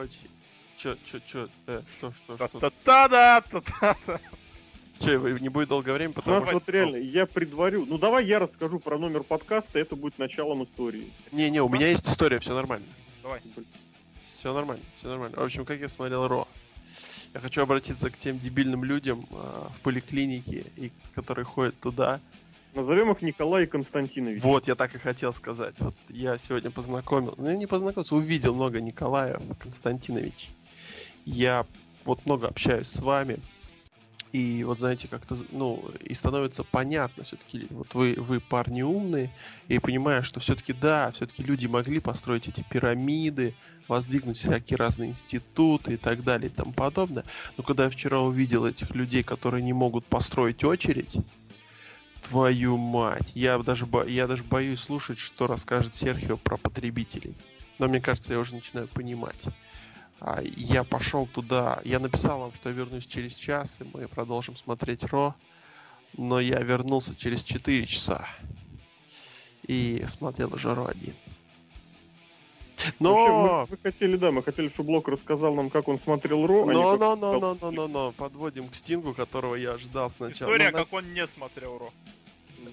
Короче, чё, чё, чё, э, что, что, что? та та да та та та Чё, вы- не будет долгое время, потому что... вот реально, я предварю. Ну давай я расскажу про номер подкаста, это будет началом истории. Не-не, у меня есть история, все нормально. Давай. Все нормально, все нормально. В общем, как я смотрел Ро. Я хочу обратиться к тем дебильным людям а, в поликлинике, и, которые ходят туда. Назовем их Николай и Константинович. Вот, я так и хотел сказать. Вот я сегодня познакомил, ну я не познакомился, увидел много Николаев Константинович. Я вот много общаюсь с вами. И вот знаете, как-то, ну, и становится понятно все-таки, вот вы, вы парни умные, и понимаю, что все-таки да, все-таки люди могли построить эти пирамиды, воздвигнуть всякие разные институты и так далее и тому подобное. Но когда я вчера увидел этих людей, которые не могут построить очередь, твою мать, я даже, бо- я даже боюсь слушать, что расскажет Серхио про потребителей. Но мне кажется, я уже начинаю понимать. А, я пошел туда, я написал вам, что я вернусь через час, и мы продолжим смотреть Ро. Но я вернулся через 4 часа. И смотрел уже Ро один. Вообще, Но... мы, мы хотели, да, мы хотели, чтобы Блок рассказал нам, как он смотрел Ро. а Но, но, но, но, но, но, но, подводим к Стингу, которого я ждал сначала. История, Ну, на- как он не смотрел Ро.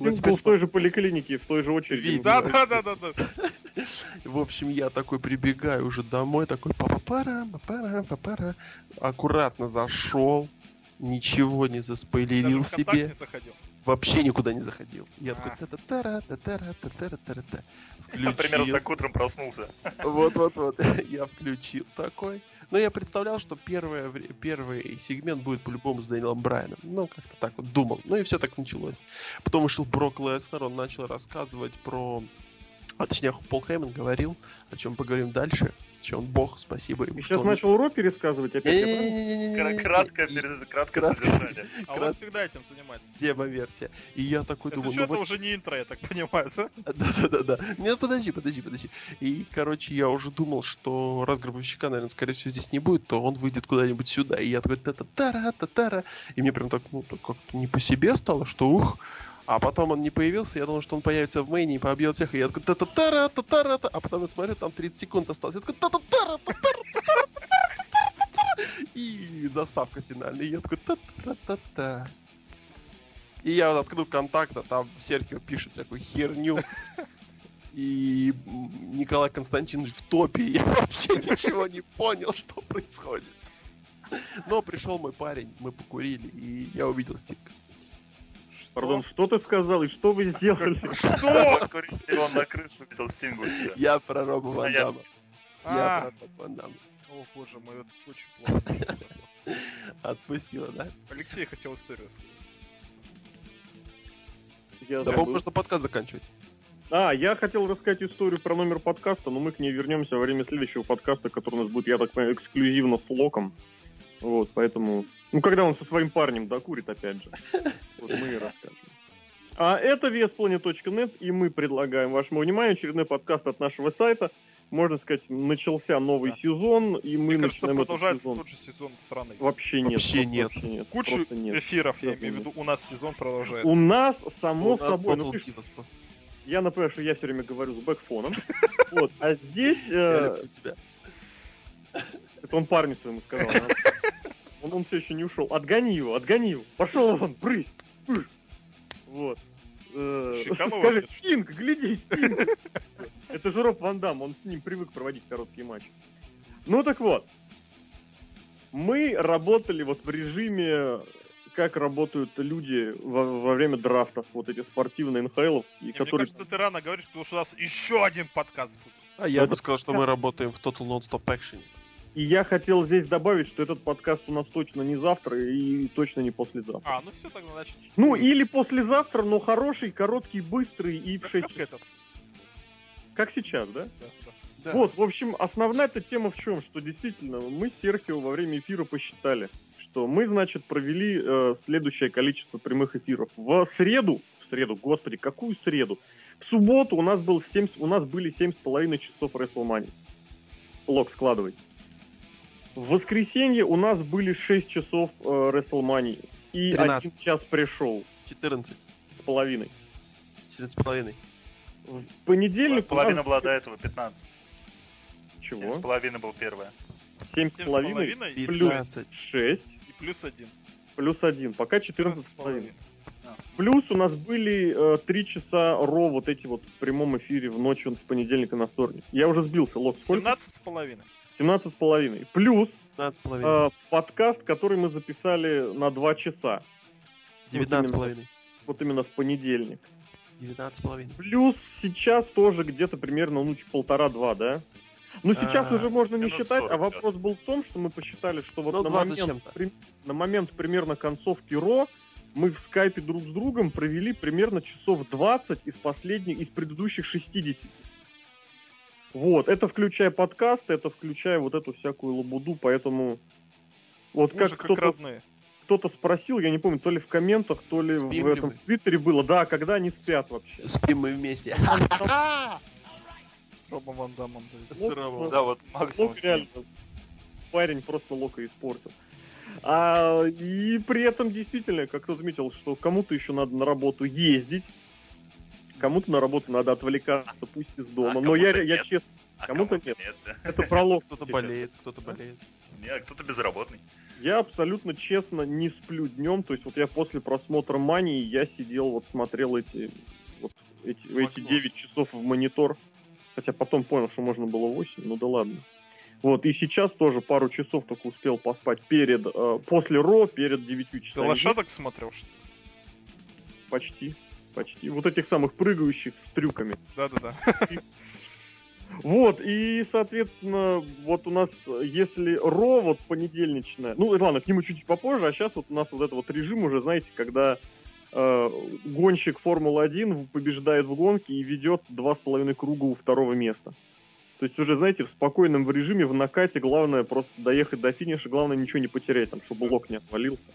ну, Стинг был в той же поликлинике, в той же очереди. Да, да, да, да, да. В общем, я такой прибегаю уже домой, такой папа пара папара папара аккуратно зашел, ничего не заспойлерил себе, вообще никуда не заходил. Я такой А. та-та-тара, та-тара, та-тара-тара-та. Я примерно Включил. так утром проснулся. Вот-вот-вот, я включил такой. Но я представлял, что первое, первый сегмент будет по-любому с Дэниелом Брайаном. Ну, как-то так вот думал. Ну и все так началось. Потом вышел Брок Леснер, он начал рассказывать про... А точнее, Пол Хейман говорил, о чем поговорим дальше. Что он бог, спасибо ему. Что сейчас начал Ро пересказывать опять. я правильно? Не-не-не-не-не-не-не. Кра- Краткое, И- пере- краткое Кратко. содержание. А он всегда этим занимается. Демо-версия. И я такой Если думаю, что, ну это уже не интро, я так понимаю, да? Да-да-да. Нет, подожди, подожди, подожди. И, короче, я уже думал, что раз гробовщика, наверное, скорее всего, здесь не будет, то он выйдет куда-нибудь сюда. И я такой та-та-тара, та-тара. И мне прям так, ну, как-то не по себе стало, что ух. А потом он не появился, я думал, что он появится в мейне и побьет всех. И я такой та-та-тара, та-тара, та. А потом я смотрю, там 30 секунд осталось. Я такой та-та-тара, та-тара, та-тара, та-тара, та-тара. И заставка финальная. И я такой та-та-та-та. И я вот открыл контакт, а там Серхио пишет всякую херню. И Николай Константинович в топе. Я вообще ничего не понял, что происходит. Но пришел мой парень, мы покурили, и я увидел Стик. Пардон, что ты сказал и что вы сделали? Что? Он на крышу видел Стингу. Я про Роба Ван. Дамма. Я А, про Роба Ван Дамма. О, боже мой, это очень плохо. Отпустила, да? Алексей хотел историю рассказать. Да, по-моему, можно подкаст заканчивать. А, я хотел рассказать историю про номер подкаста, но мы к ней вернемся во время следующего подкаста, который у нас будет, я так понимаю, эксклюзивно с Локом. Вот, поэтому... Ну, когда он со своим парнем докурит, опять же. Вот мы и расскажем. А это VSPlanet.net, и мы предлагаем вашему вниманию очередной подкаст от нашего сайта. Можно сказать, начался новый Да. сезон, и мы Мне кажется, начинаем этот продолжается сезон. тот же сезон сраный. Вообще нет. Вообще нет. Вообще нет. Кучу нет. эфиров, я Просто имею в виду, у нас сезон продолжается. У нас, само У нас собой, ну Total ты я напоминаю, что я все время говорю с бэкфоном. Вот, а здесь... Я э. Это он парню своему сказал. да? Он, он все еще не ушел. Отгони его, отгони его. Пошел вон, брысь. Вот. Э, Скажи, Стинг, гляди, Стинг. Это же Роб Ван Дам, он с ним привык проводить короткие матчи. Ну так вот. Мы работали вот в режиме, как работают люди во, во время драфтов, вот эти спортивные НХЛ, и Не, Мне которые... кажется, ты рано говоришь, потому что у нас еще один подкаст будет. А я Это- бы сказал, что мы работаем в Total Non-Stop Action. И я хотел здесь добавить, что этот подкаст у нас точно не завтра и точно не послезавтра. А, ну все, тогда значит. Ну, или послезавтра, но хороший, короткий, быстрый и в Как, 6 как этот. Как сейчас, да? Да, да. Да. Вот, в общем, основная эта тема в чем? Что действительно, мы с Серхио во время эфира посчитали, что мы, значит, провели э, следующее количество прямых эфиров. В среду, в среду, господи, какую среду? В субботу у нас, был 7, с- у нас были 7,5 часов WrestleMania. Лог складывай. В воскресенье у нас были 6 часов э, WrestleMania. И 13. один час пришел 14. с половиной. 14 с половиной. В понедельник Половина нас... была до этого, 15. Семь Чего? с половиной был первая. Семь с Семь с половиной половиной и плюс 15. шесть и плюс один. плюс один. Пока 14 с 14 половиной. Плюс у нас были э, три часа ро вот эти вот в прямом эфире в ночь вот с понедельника на вторник. Я уже сбился, Лок, сколько? 17 с половиной. 17 с половиной. Плюс 15 с половиной. э, подкаст, который мы записали на два часа. 19 с именно. Вот именно в понедельник. 19 с половиной. Плюс сейчас тоже где-то примерно, ну, полтора-два, да? Ну, сейчас А, уже можно не считать, 40 а вопрос был в том, что мы посчитали, что вот Ну, на, 20 с момент, при- на момент примерно концовки РО мы в скайпе друг с другом провели примерно часов 20 из последних, из предыдущих 60. Вот, это включая подкасты, это включая вот эту всякую лабуду, поэтому вот Мы же как как кто-то родные. кто-то спросил, я не помню, то ли в комментах, то ли Спим в ли этом в Твиттере было, да, когда они спят вообще. Спим мы вместе. С Робом Ван Дамом. Да, вот максимум. Реально, парень просто Лока испортил. А, и при этом действительно, как кто заметил, что кому-то еще надо на работу ездить, кому-то на работу надо отвлекаться, пусть из дома. А Но я, я нет. честно, А кому-то кому-то нет. да. это пролог. Кто-то болеет, кто-то болеет. Нет, кто-то безработный. Я абсолютно честно не сплю днем. То есть вот я после просмотра Мании, я сидел, вот смотрел эти, вот эти, эти 9 часов в монитор. Хотя потом понял, что можно было 8, ну да ладно. Вот, и сейчас тоже пару часов только успел поспать перед, э, после Ро, перед 9 Ты часами. лошадок смотрел, что ли? Почти, почти. Вот этих самых прыгающих с трюками. Да-да-да. Вот, и, соответственно, вот у нас, если Ро, вот понедельничная, ну, ладно, к нему чуть-чуть попозже, а сейчас вот у нас вот этот вот режим уже, знаете, когда э, гонщик Формулы-1 побеждает в гонке и ведет два с половиной круга у второго места. То есть уже, знаете, в спокойном режиме, в накате, главное просто доехать до финиша, главное ничего не потерять, там, чтобы лок не отвалился.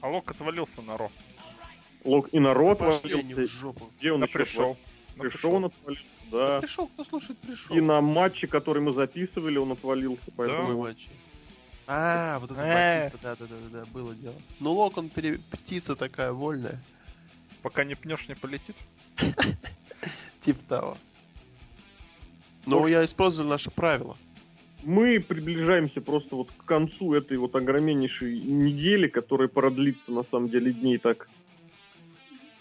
А Лок отвалился на Ро. Лок и на Ро Пошли они в жопу. где он еще пришел. На Пришел он отвалился, да. Пришел, кто слушает, пришел. И на матче, который мы записывали, он отвалился, поэтому... Какой матч? А, вот это Э. Батиста, да, да, да, да, да, было дело. Ну, Лок, он пере- птица такая вольная, Пока не пнешь, не полетит. типа того. Но я использовал наше правило. Мы приближаемся просто вот к концу этой вот огромнейшей недели, которая продлится на самом деле дней так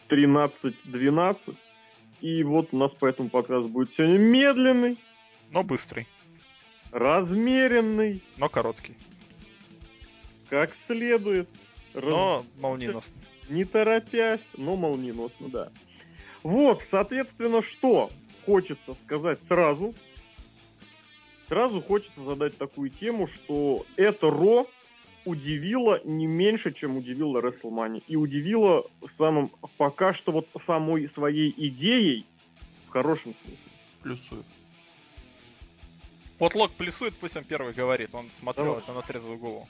13-12. И вот у нас поэтому подкаст будет сегодня медленный, Но быстрый. размеренный, Но короткий. как следует. раз- Но молниеносный. Не торопясь, но молниеносно, да. Вот, соответственно, что хочется сказать сразу. Сразу хочется задать такую тему, что это Ро удивило не меньше, чем удивило WrestleMania. И удивило самым пока что вот самой своей идеей, в хорошем смысле. Плюсую. Вот Лок плюсует, пусть он первый говорит. Он смотрел Давай. это на трезвую голову.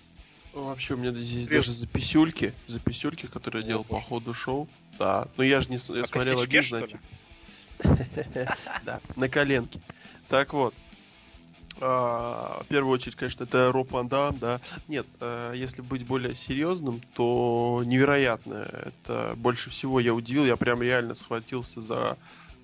Вообще, у меня здесь Привет. даже записюльки, записюльки, которые я делал по ходу шоу. Да, но я же не я На смотрел один, значит. Да, на коленке. Так вот. А, В первую очередь, конечно, это Роб Ван Дам, да. Нет, а, если быть более серьезным, то невероятно. Это больше всего я удивил. Я прям реально схватился за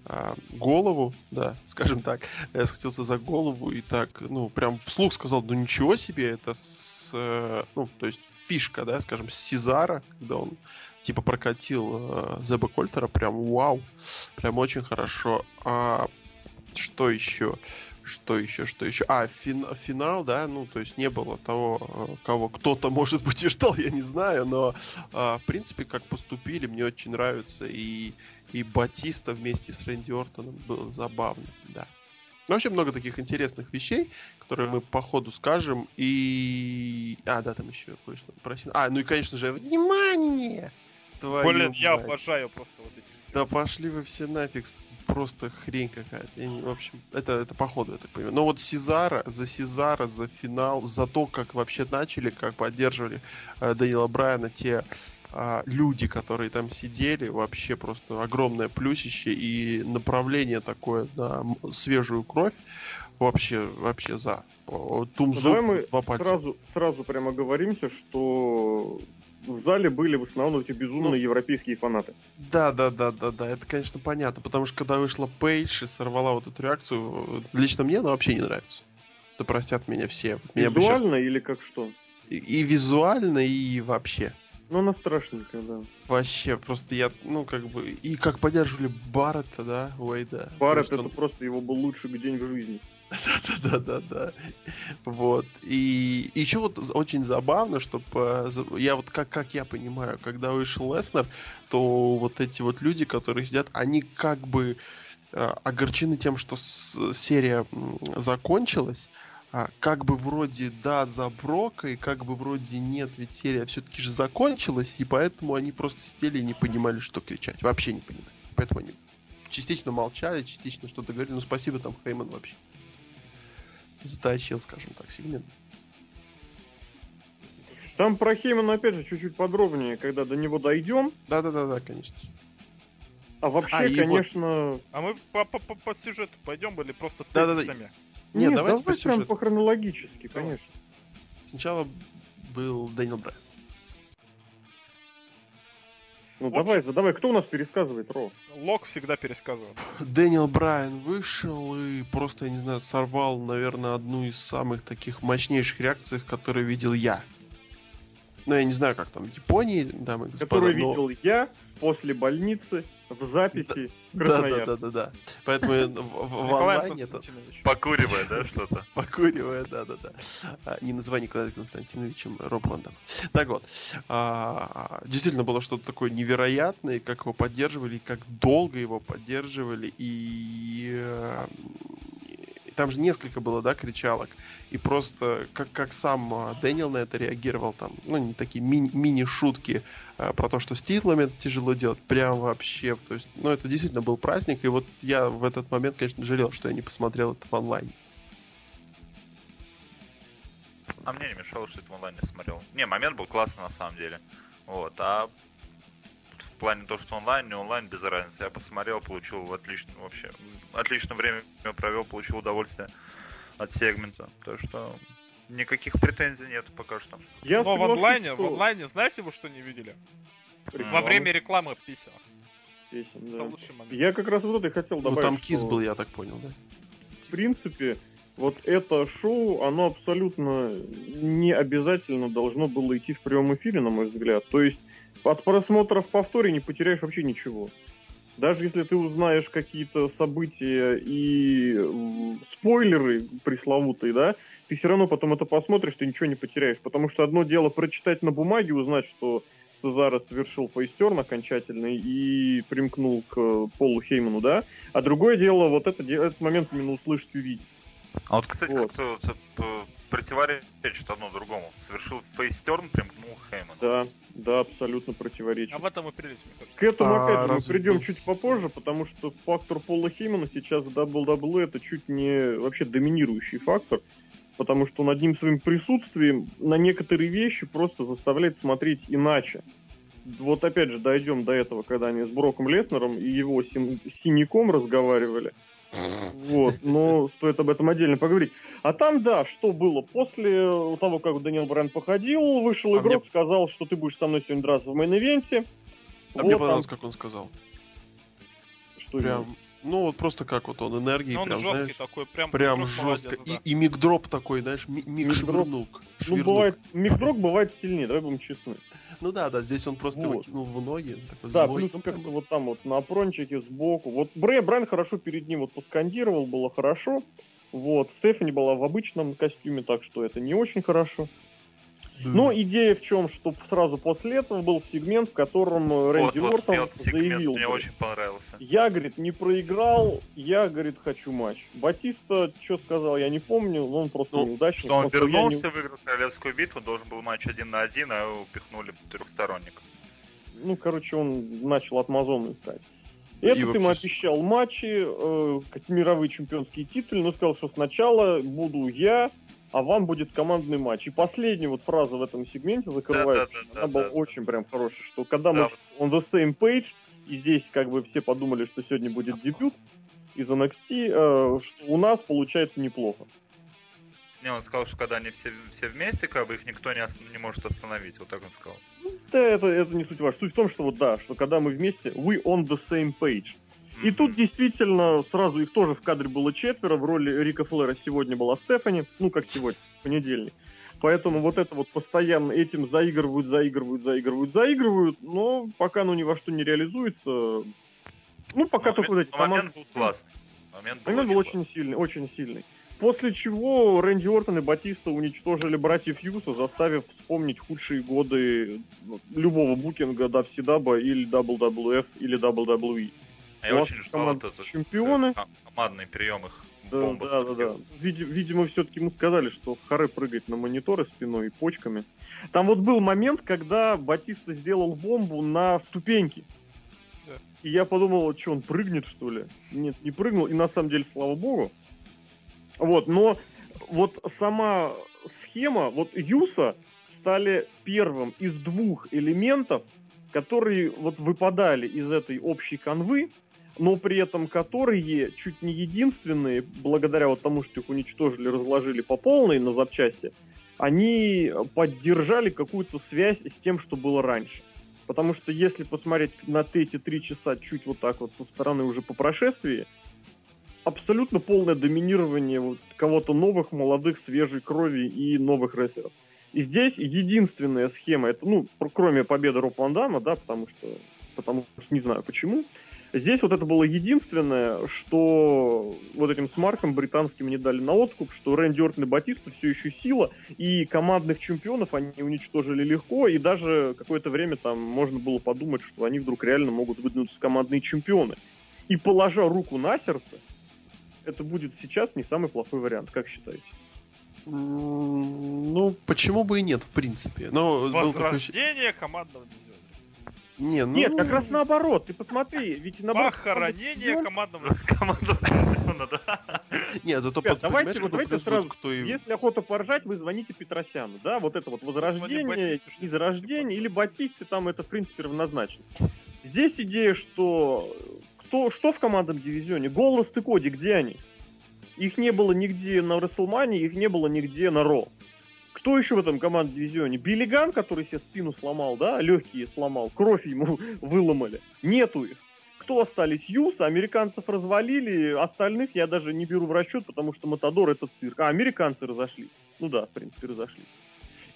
а, голову, да, скажем так. Я схватился за голову и так, ну, прям вслух сказал, ну ничего себе, это с, э, ну, то есть фишка, да, скажем, с Сезара, когда он типа прокатил э, Зеба Кольтера, прям вау, прям очень хорошо. А что еще? Что еще, что еще? А, фин- финал, да, ну, то есть не было того, э, кого кто-то, может быть, и ждал, я не знаю, но, а, в принципе, как поступили, мне очень нравится, и, и Батиста вместе с Рэнди Ортоном было забавно, да. Ну, вообще много таких интересных вещей, которые мы по ходу скажем, и... А, да, там еще кое-что просил. А, ну и, конечно же, внимание! Твою Блин, я обожаю просто вот эти. Да пошли вы все нафиг, просто хрень какая-то. Не- в общем, это, это походу, я так понимаю. Но вот Сезара, за Сезара, за финал, за то, как вообще начали, как поддерживали э, Данила Брайана те а, люди, которые там сидели, вообще просто огромное плюсище и направление такое на свежую кровь. Вообще, вообще за. О, Ну, давай мы два пальца. сразу, сразу прямо говоримся, что в зале были в основном эти безумные Ну. европейские фанаты. Да, да, да, да, да, это, конечно, понятно, потому что когда вышла Пейдж и сорвала вот эту реакцию, лично мне она вообще не нравится. Да простят меня все. Меня Визуально или как что? И, и визуально, и вообще. Ну, она страшненькая, да. Вообще, просто я, ну, как бы, и как поддерживали Барретта, да, Уэйда. Барретт это что просто его был лучший день в жизни. Да, да, да. Вот. И еще вот очень забавно, что за- я вот как, как я понимаю, когда вышел Леснер, то вот эти вот люди, которые сидят, они как бы э, огорчены тем, что серия закончилась, а как бы вроде да за Брока, и как бы вроде нет, ведь серия все-таки же закончилась, и поэтому они просто сидели и не понимали, что кричать. Вообще не понимали. Поэтому они частично молчали, частично что-то говорили. Ну, спасибо там Хейман вообще затащил, скажем так, сегмент. Там про Хеймана, опять же, чуть-чуть подробнее, когда до него дойдем. Да-да-да-да, конечно. А вообще, А, и вот- конечно... А мы по, по, по- по сюжету пойдем или просто Да-да-да. тезисами? Нет, Нет, давайте по давай прям сюжету. по хронологически, конечно. Сначала был Дэниел Брайан. Ну Вот давай, задавай. Кто у нас пересказывает, Ро? Лок всегда пересказывает. Дэниел Брайан вышел и просто, я не знаю, сорвал, наверное, одну из самых таких мощнейших реакций, которые видел я. Ну, я не знаю, как там в Японии, дамы и господа, Который но- видел я после больницы в записи Да, да, да, да, да. Поэтому в, Николаем онлайне это. Покуривая, да, что-то? покуривая, да, да, да. А, не называй Николая Константиновичем Роб Ван Дам. Так вот, а, действительно было что-то такое невероятное, как его поддерживали, как долго его поддерживали, и э, и там же несколько было, да, кричалок, и просто как, как сам а, Дэниел на это реагировал, там, ну, не такие ми- мини-шутки а, про то, что с титлами это тяжело делать, прям вообще, то есть, ну, это действительно был праздник, и вот я в этот момент, конечно, жалел, что я не посмотрел это в онлайне. А мне не мешало, что это в онлайне смотрел. Не, момент был классный на самом деле. Вот, а в плане того, что онлайн, не онлайн, без разницы. Я посмотрел, получил отлично вообще. Отличное время провел, получил удовольствие от сегмента. Так что никаких претензий нет пока что. Я Но в онлайне, что в онлайне, знаете вы что не видели? реклама Во время рекламы писем. песен, да. Это лучший момент. Я как раз вот это и хотел Ну, добавить, там кис что, был, я так понял, да? в принципе, вот это шоу, оно абсолютно не обязательно должно было идти в прямом эфире, на мой взгляд. То есть от просмотра в повторе не потеряешь вообще ничего. Даже если ты узнаешь какие-то события и спойлеры пресловутые, да, ты все равно потом это посмотришь, ты ничего не потеряешь. Потому что одно дело прочитать на бумаге, узнать, что Цезаро совершил фейстерн окончательный и примкнул к э, Полу Хейману, да, а другое дело вот это, этот момент именно услышать и увидеть. А вот, кстати, Вот. как-то э, противоречит одно другому. Совершил фейстерн, примкнул Хейман. Да, да, абсолютно противоречит. А в этом и прелесть, мне кажется. К этому, А опять же, мы придем чуть попозже, потому что фактор Пола Хеймана сейчас в WWE это чуть не вообще доминирующий фактор, потому что он одним своим присутствием на некоторые вещи просто заставляет смотреть иначе. Вот опять же дойдем до этого, когда они с Броком Леснером и его син- синяком разговаривали. Вот, но стоит об этом отдельно поговорить. А там, да, что было? После того, как Даниэл Брайан походил, вышел А игрок, мне- сказал, что ты будешь со мной сегодня драться в main event е. А Вот мне там- понравилось, как он сказал. Что Прям, ну вот просто как вот он энергии, Ну, он прям, жесткий знаешь, такой, прям, прям жестко. молодец, да. И, и мигдроп такой, знаешь, ми- миг Мигдроп. швырнул. Ну, бывает, микдрог бывает сильнее, давай будем честны. Ну да, да, здесь он просто его Вот. кинул в ноги. Такой Да, злой. плюс как-то вот там вот на апрончике сбоку. Вот Брэй Брайан хорошо перед ним вот поскандировал, было хорошо. Вот, Стефани была в обычном костюме, так что это не очень хорошо. Да. Но идея в чем, что сразу после этого был сегмент, в котором э, Рэнди вот, вот, Ортон заявил, мне очень понравился. я, говорит, не проиграл, я, говорит, хочу матч. Батиста, что сказал, я не помню, но он просто Ну, неудачник. Что он сказал, «Я не- вернулся, выиграл королевскую битву, должен был матч один на один, а его упихнули трехсторонник. ну, короче, он начал от Мазона искать. И Этот им вообще- обещал матчи, э, мировые чемпионские титулы, но сказал, что сначала буду я, а вам будет командный матч. И последняя вот фраза в этом сегменте закрывает, Да-да-да-да-да. она была очень прям хорошая, что когда Да. мы on the same page, и здесь как бы все подумали, что сегодня будет дебют из NXT, э, что у нас получается неплохо. Не, он сказал, что когда они все, все вместе, как бы их никто не, ос- не может остановить. Вот так он сказал. Да, это, это не суть важна. Суть в том, что вот да, что когда мы вместе, we on the same page. И тут действительно сразу их тоже в кадре было четверо. В роли Рика Флэра сегодня была Стефани. Ну, как сегодня, в понедельник. Поэтому вот это вот постоянно этим заигрывают, заигрывают, заигрывают, заигрывают. Но пока оно ни во что не реализуется. Ну, пока Но только вот момент, эти команды- момент был классный. Момент был, Момент был очень классный. сильный, очень сильный. После чего Рэнди Ортон и Батиста уничтожили братьев Юса, заставив вспомнить худшие годы любого букинга WCW или WWF или WWE. А Я очень ждал вот этот чемпионы. э, ком- командный прием их. Да, бомба да, да, да. Види- видимо, все-таки ему сказали, что харе прыгать на мониторы спиной и почками. Там вот был момент, когда Батиста сделал бомбу на ступеньки. Да. И я подумал, что он прыгнет, что ли? Нет, не прыгнул. И на самом деле, слава богу. Вот, но вот сама схема, вот Юса стали первым из двух элементов, которые вот выпадали из этой общей канвы, но при этом которые чуть не единственные, благодаря вот тому, что их уничтожили, разложили по полной на запчасти, они поддержали какую-то связь с тем, что было раньше. Потому что если посмотреть на эти три часа чуть вот так вот со стороны уже по прошествии, абсолютно полное доминирование вот кого-то новых, молодых, свежей крови и новых рестлеров. И здесь единственная схема, это, ну, кроме победы Роб Ван Дамма, да, потому что, потому что не знаю почему, здесь вот это было единственное, что вот этим смаркам британским не дали на откуп, что Рэнди Ортон и Батиста все еще сила, и командных чемпионов они уничтожили легко, и даже какое-то время там можно было подумать, что они вдруг реально могут выдвинуться командные чемпионы. И положа руку на сердце, это будет сейчас не самый плохой вариант, как считаете? Ну, почему бы и нет, в принципе. Но был такой... Возрождение командного дивизиона. Не, ну... Нет, как раз наоборот. Ты посмотри, ведь наоборот... Похоронение командного Команда Дивизиона, да. Нет, зато Ребят, под- давайте вот давайте сразу, кто и... Если охота поржать, вы звоните Петросяну, да, вот это вот возрождение, изрождение поржать? или Батисте, там это в принципе равнозначно. Здесь идея, что кто, что в командном дивизионе? Голос и Коди, где они? Их не было нигде на Расселмане, их не было нигде на Ро. Кто еще в этом командном дивизионе? Биллиган, который себе спину сломал, да, легкие сломал, кровь ему выломали. Нету их. Кто остались? Юса, американцев развалили, остальных я даже не беру в расчет, потому что Матадор это цирк. А, американцы разошлись. Ну да, в принципе, разошлись.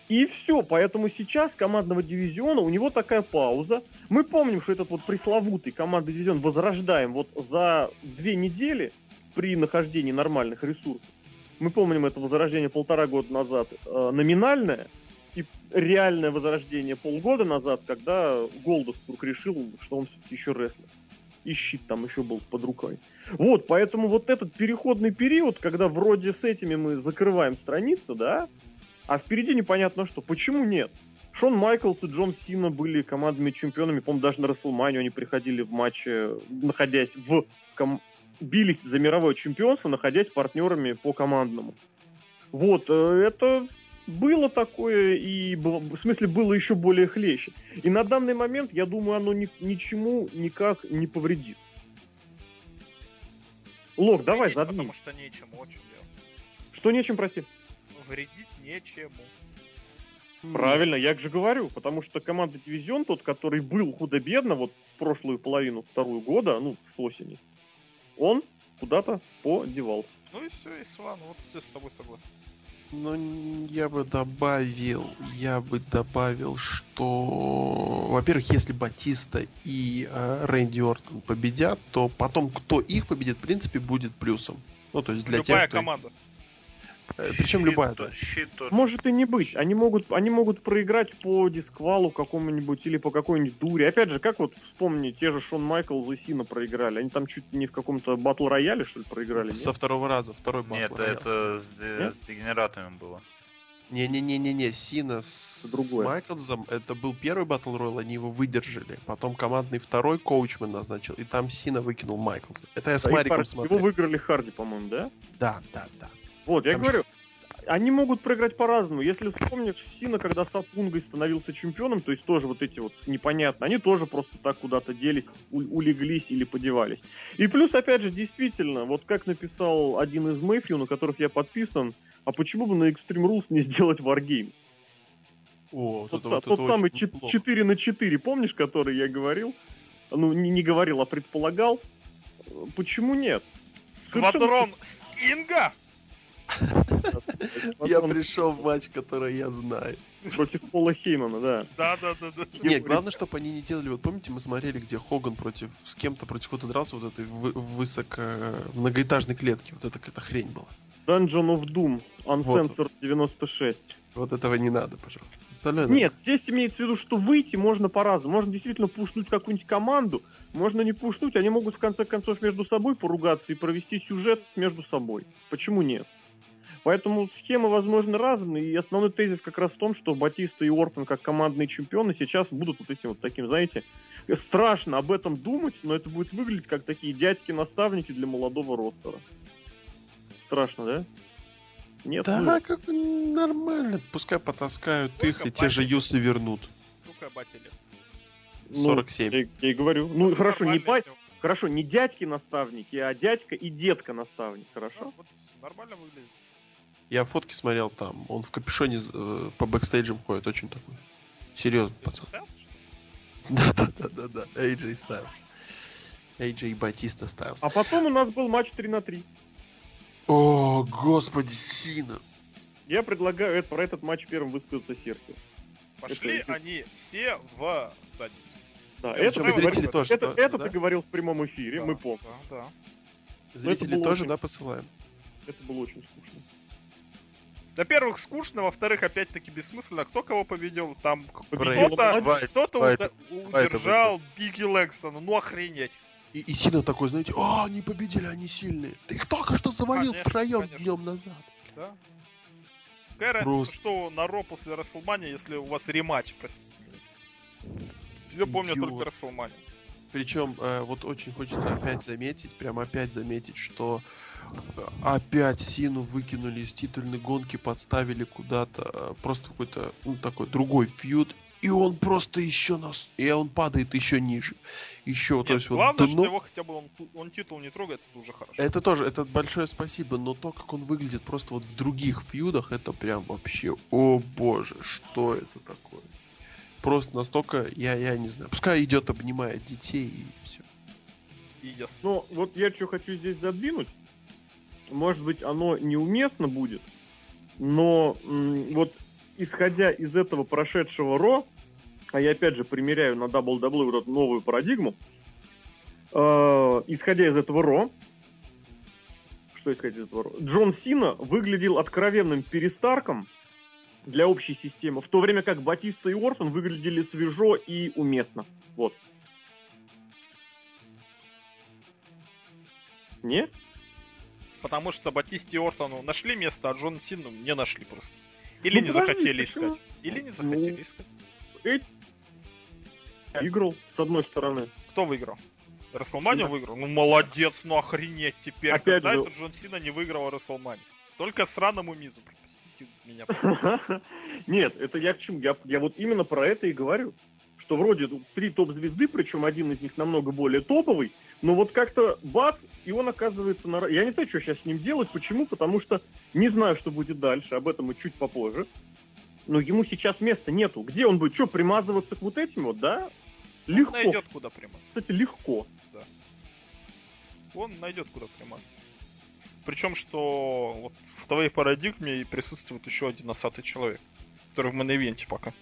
И все, поэтому сейчас командного дивизиона, у него такая пауза. Мы помним, что этот вот пресловутый командный дивизион возрождаем вот за две недели при нахождении нормальных ресурсов. Мы помним это возрождение полтора года назад э, номинальное, и реальное возрождение полгода назад, когда Голдоспург решил, что он все-таки еще рестлер. И щит там еще был под рукой. Вот, поэтому вот этот переходный период, когда вроде с этими мы закрываем страницу, да, а впереди непонятно что. Почему нет? Шон Майклс и Джон Сина были командными чемпионами, по-моему, даже на Расселманию они приходили в матче, находясь в... ком- бились за мировое чемпионство, находясь партнерами по командному. Вот, э, это было такое, и было- в смысле было еще более хлеще. И на данный момент, я думаю, оно ни- ничему никак не повредит. Лок, давай, задвинь. Потому что нечему очень делать. Что нечем, прости? Вредить нечему. Правильно, я же говорю, потому что команда Дивизион, тот, который был худо-бедно, вот в прошлую половину, вторую года, ну, с осени, он куда-то подевался. Ну и все, и Сван, вот все с тобой согласен. Ну, я бы добавил, я бы добавил, что, во-первых, если Батиста и э, Рэнди Ортон победят, то потом, кто их победит, в принципе, будет плюсом. Ну, то есть для Любая тех, кто... команда. Э, Причем любая, то- да. Щит тоже. Может и не быть. Они могут, они могут проиграть по дисквалу какому-нибудь или по какой-нибудь дуре. Опять же, как вот вспомни, те же Шон Майкл и Сина проиграли. Они там чуть не в каком-то батл рояле, что ли, проиграли? Со второго раза, второй батл Нет, роял. это с, Нет? с дегенератами было. Не-не-не-не-не, Сина с, Другое. с Майклзом, это был первый батл роял, они его выдержали. Потом командный второй коучмен назначил, и там Сина выкинул Майклза. Это я с А Мариком смотрел. Его выиграли Харди, по-моему, да? Да, да, да. Вот, я Там говорю, они могут проиграть по-разному. Если вспомнишь Сина, когда с Апунгой становился чемпионом, то есть тоже вот эти вот непонятно, они тоже просто так куда-то делись, у- улеглись или подевались. И плюс, опять же, действительно, вот как написал один из Мэйфью, на которых я подписан, а почему бы на Extreme Rules не сделать Wargames? О, Тот, это вот тот это самый очень чет- неплохо. 4 на 4, помнишь, который я говорил? Ну, не, не говорил, а предполагал. Почему нет? Сквадрон Стинга? Я пришел в матч, который я знаю. Против Пола Хеймана, да. Да, да, да, да. Не, главное, чтобы они не делали. Вот помните, мы смотрели, где Хоган против с кем-то против кого-то дрался вот этой вы- высоко в многоэтажной клетке. Вот это какая-то хрень была. Dungeon of Doom, Uncensored 96. Вот этого не надо, пожалуйста. Остальное Нет, здесь имеется в виду, что выйти можно по-разному. Можно действительно пушнуть какую-нибудь команду, можно не пушнуть, они могут в конце концов между собой поругаться и провести сюжет между собой. Почему нет? Поэтому схемы, возможно, разные, и основной тезис как раз в том, что Батиста и Ортон как командные чемпионы сейчас будут вот этим вот таким, знаете, страшно об этом думать, но это будет выглядеть как такие дядьки-наставники для молодого ростера. Страшно, да? Нет? Да, ну, как бы нормально. Пускай потаскают их, Сколько и те же юсы вернут. Сколько батили? ну, 47. Я, я и говорю. Ну, хорошо, не всё. Хорошо, не дядьки-наставники, а дядька и детка-наставник, хорошо? вот нормально выглядит. Я фотки смотрел там. Он в капюшоне э, по бэкстейджам ходит. Очень такой. Серьезно, пацан. Да, да, да, да, да. AJ Styles. AJ Батиста Styles. А потом у нас был матч 3 на 3. О, господи, Сина. Я предлагаю это- про этот матч первым высказаться Серхио. Пошли Это- они все в задницу. Да, Я это, ты зрители говорил- тоже, это, да, это да? ты говорил в прямом эфире, Да, мы помним. Да, да. Зрители тоже, очень- да, посылаем? Это было очень скучно. Во-первых, скучно, во-вторых, опять-таки бессмысленно. Кто кого победил? Там кто-то, Вайт удержал Бигги Лексона. Ну охренеть. И, и Сина такой, знаете, а, они победили, они сильные. Ты их только что завалил Конечно, втроем конечно. днем назад. Да? Какая разница, Просто. что на Ро после Расселмания, если у вас рематч, простите меня. Все помнят Идиот. только Расселманию. Причем, э, вот очень хочется опять заметить, прям опять заметить, что э, опять Сину выкинули из титульной гонки, подставили куда-то, э, просто какой-то, ну, такой другой фьюд, и он просто еще нас, и он падает еще ниже. Еще, то Нет, есть вот главное, дно- что его хотя бы он, он титул не трогает, это уже хорошо. Это тоже, это большое спасибо, но то, как он выглядит просто вот в других фьюдах, это прям вообще, о боже, что это такое? Просто настолько, я, я не знаю, пускай идет, обнимает детей и все. И ясно. Но вот я что хочу здесь задвинуть. Может быть, оно неуместно будет, но вот исходя из этого прошедшего Ро, а я опять же примеряю на WWE вот эту новую парадигму, э, исходя из этого Ро, что исходя из этого Ро, Джон Сина выглядел откровенным перестарком для общей системы, в то время как Батиста и Орфан выглядели свежо и уместно. Вот. Нет? Потому что Батисте и Ортону нашли место, а Джон Сину не нашли просто. Или Ну, не подожди, захотели почему? искать. Или не захотели Ну, искать. Выиграл, с одной стороны. Кто выиграл? Расселманию Да. выиграл? Ну молодец, ну охренеть теперь. Опять Когда же- этот Джон Сина не выиграл Расселманию? Только сраному Мизу, простите меня. Нет, это я к чему? Я, я вот именно про это и говорю. Что вроде три топ-звезды, причем один из них намного более топовый, но вот как-то бац, и он оказывается на... Я не знаю, что сейчас с ним делать. Почему? Потому что не знаю, что будет дальше. Об этом мы чуть попозже. Но ему сейчас места нету. Где он будет? Что, примазываться к вот этим вот, да? Легко. найдет куда примазаться. Кстати, легко. Он найдет куда примазаться. Причем, что вот в твоей парадигме присутствует еще один носатый человек, который в мейн пока.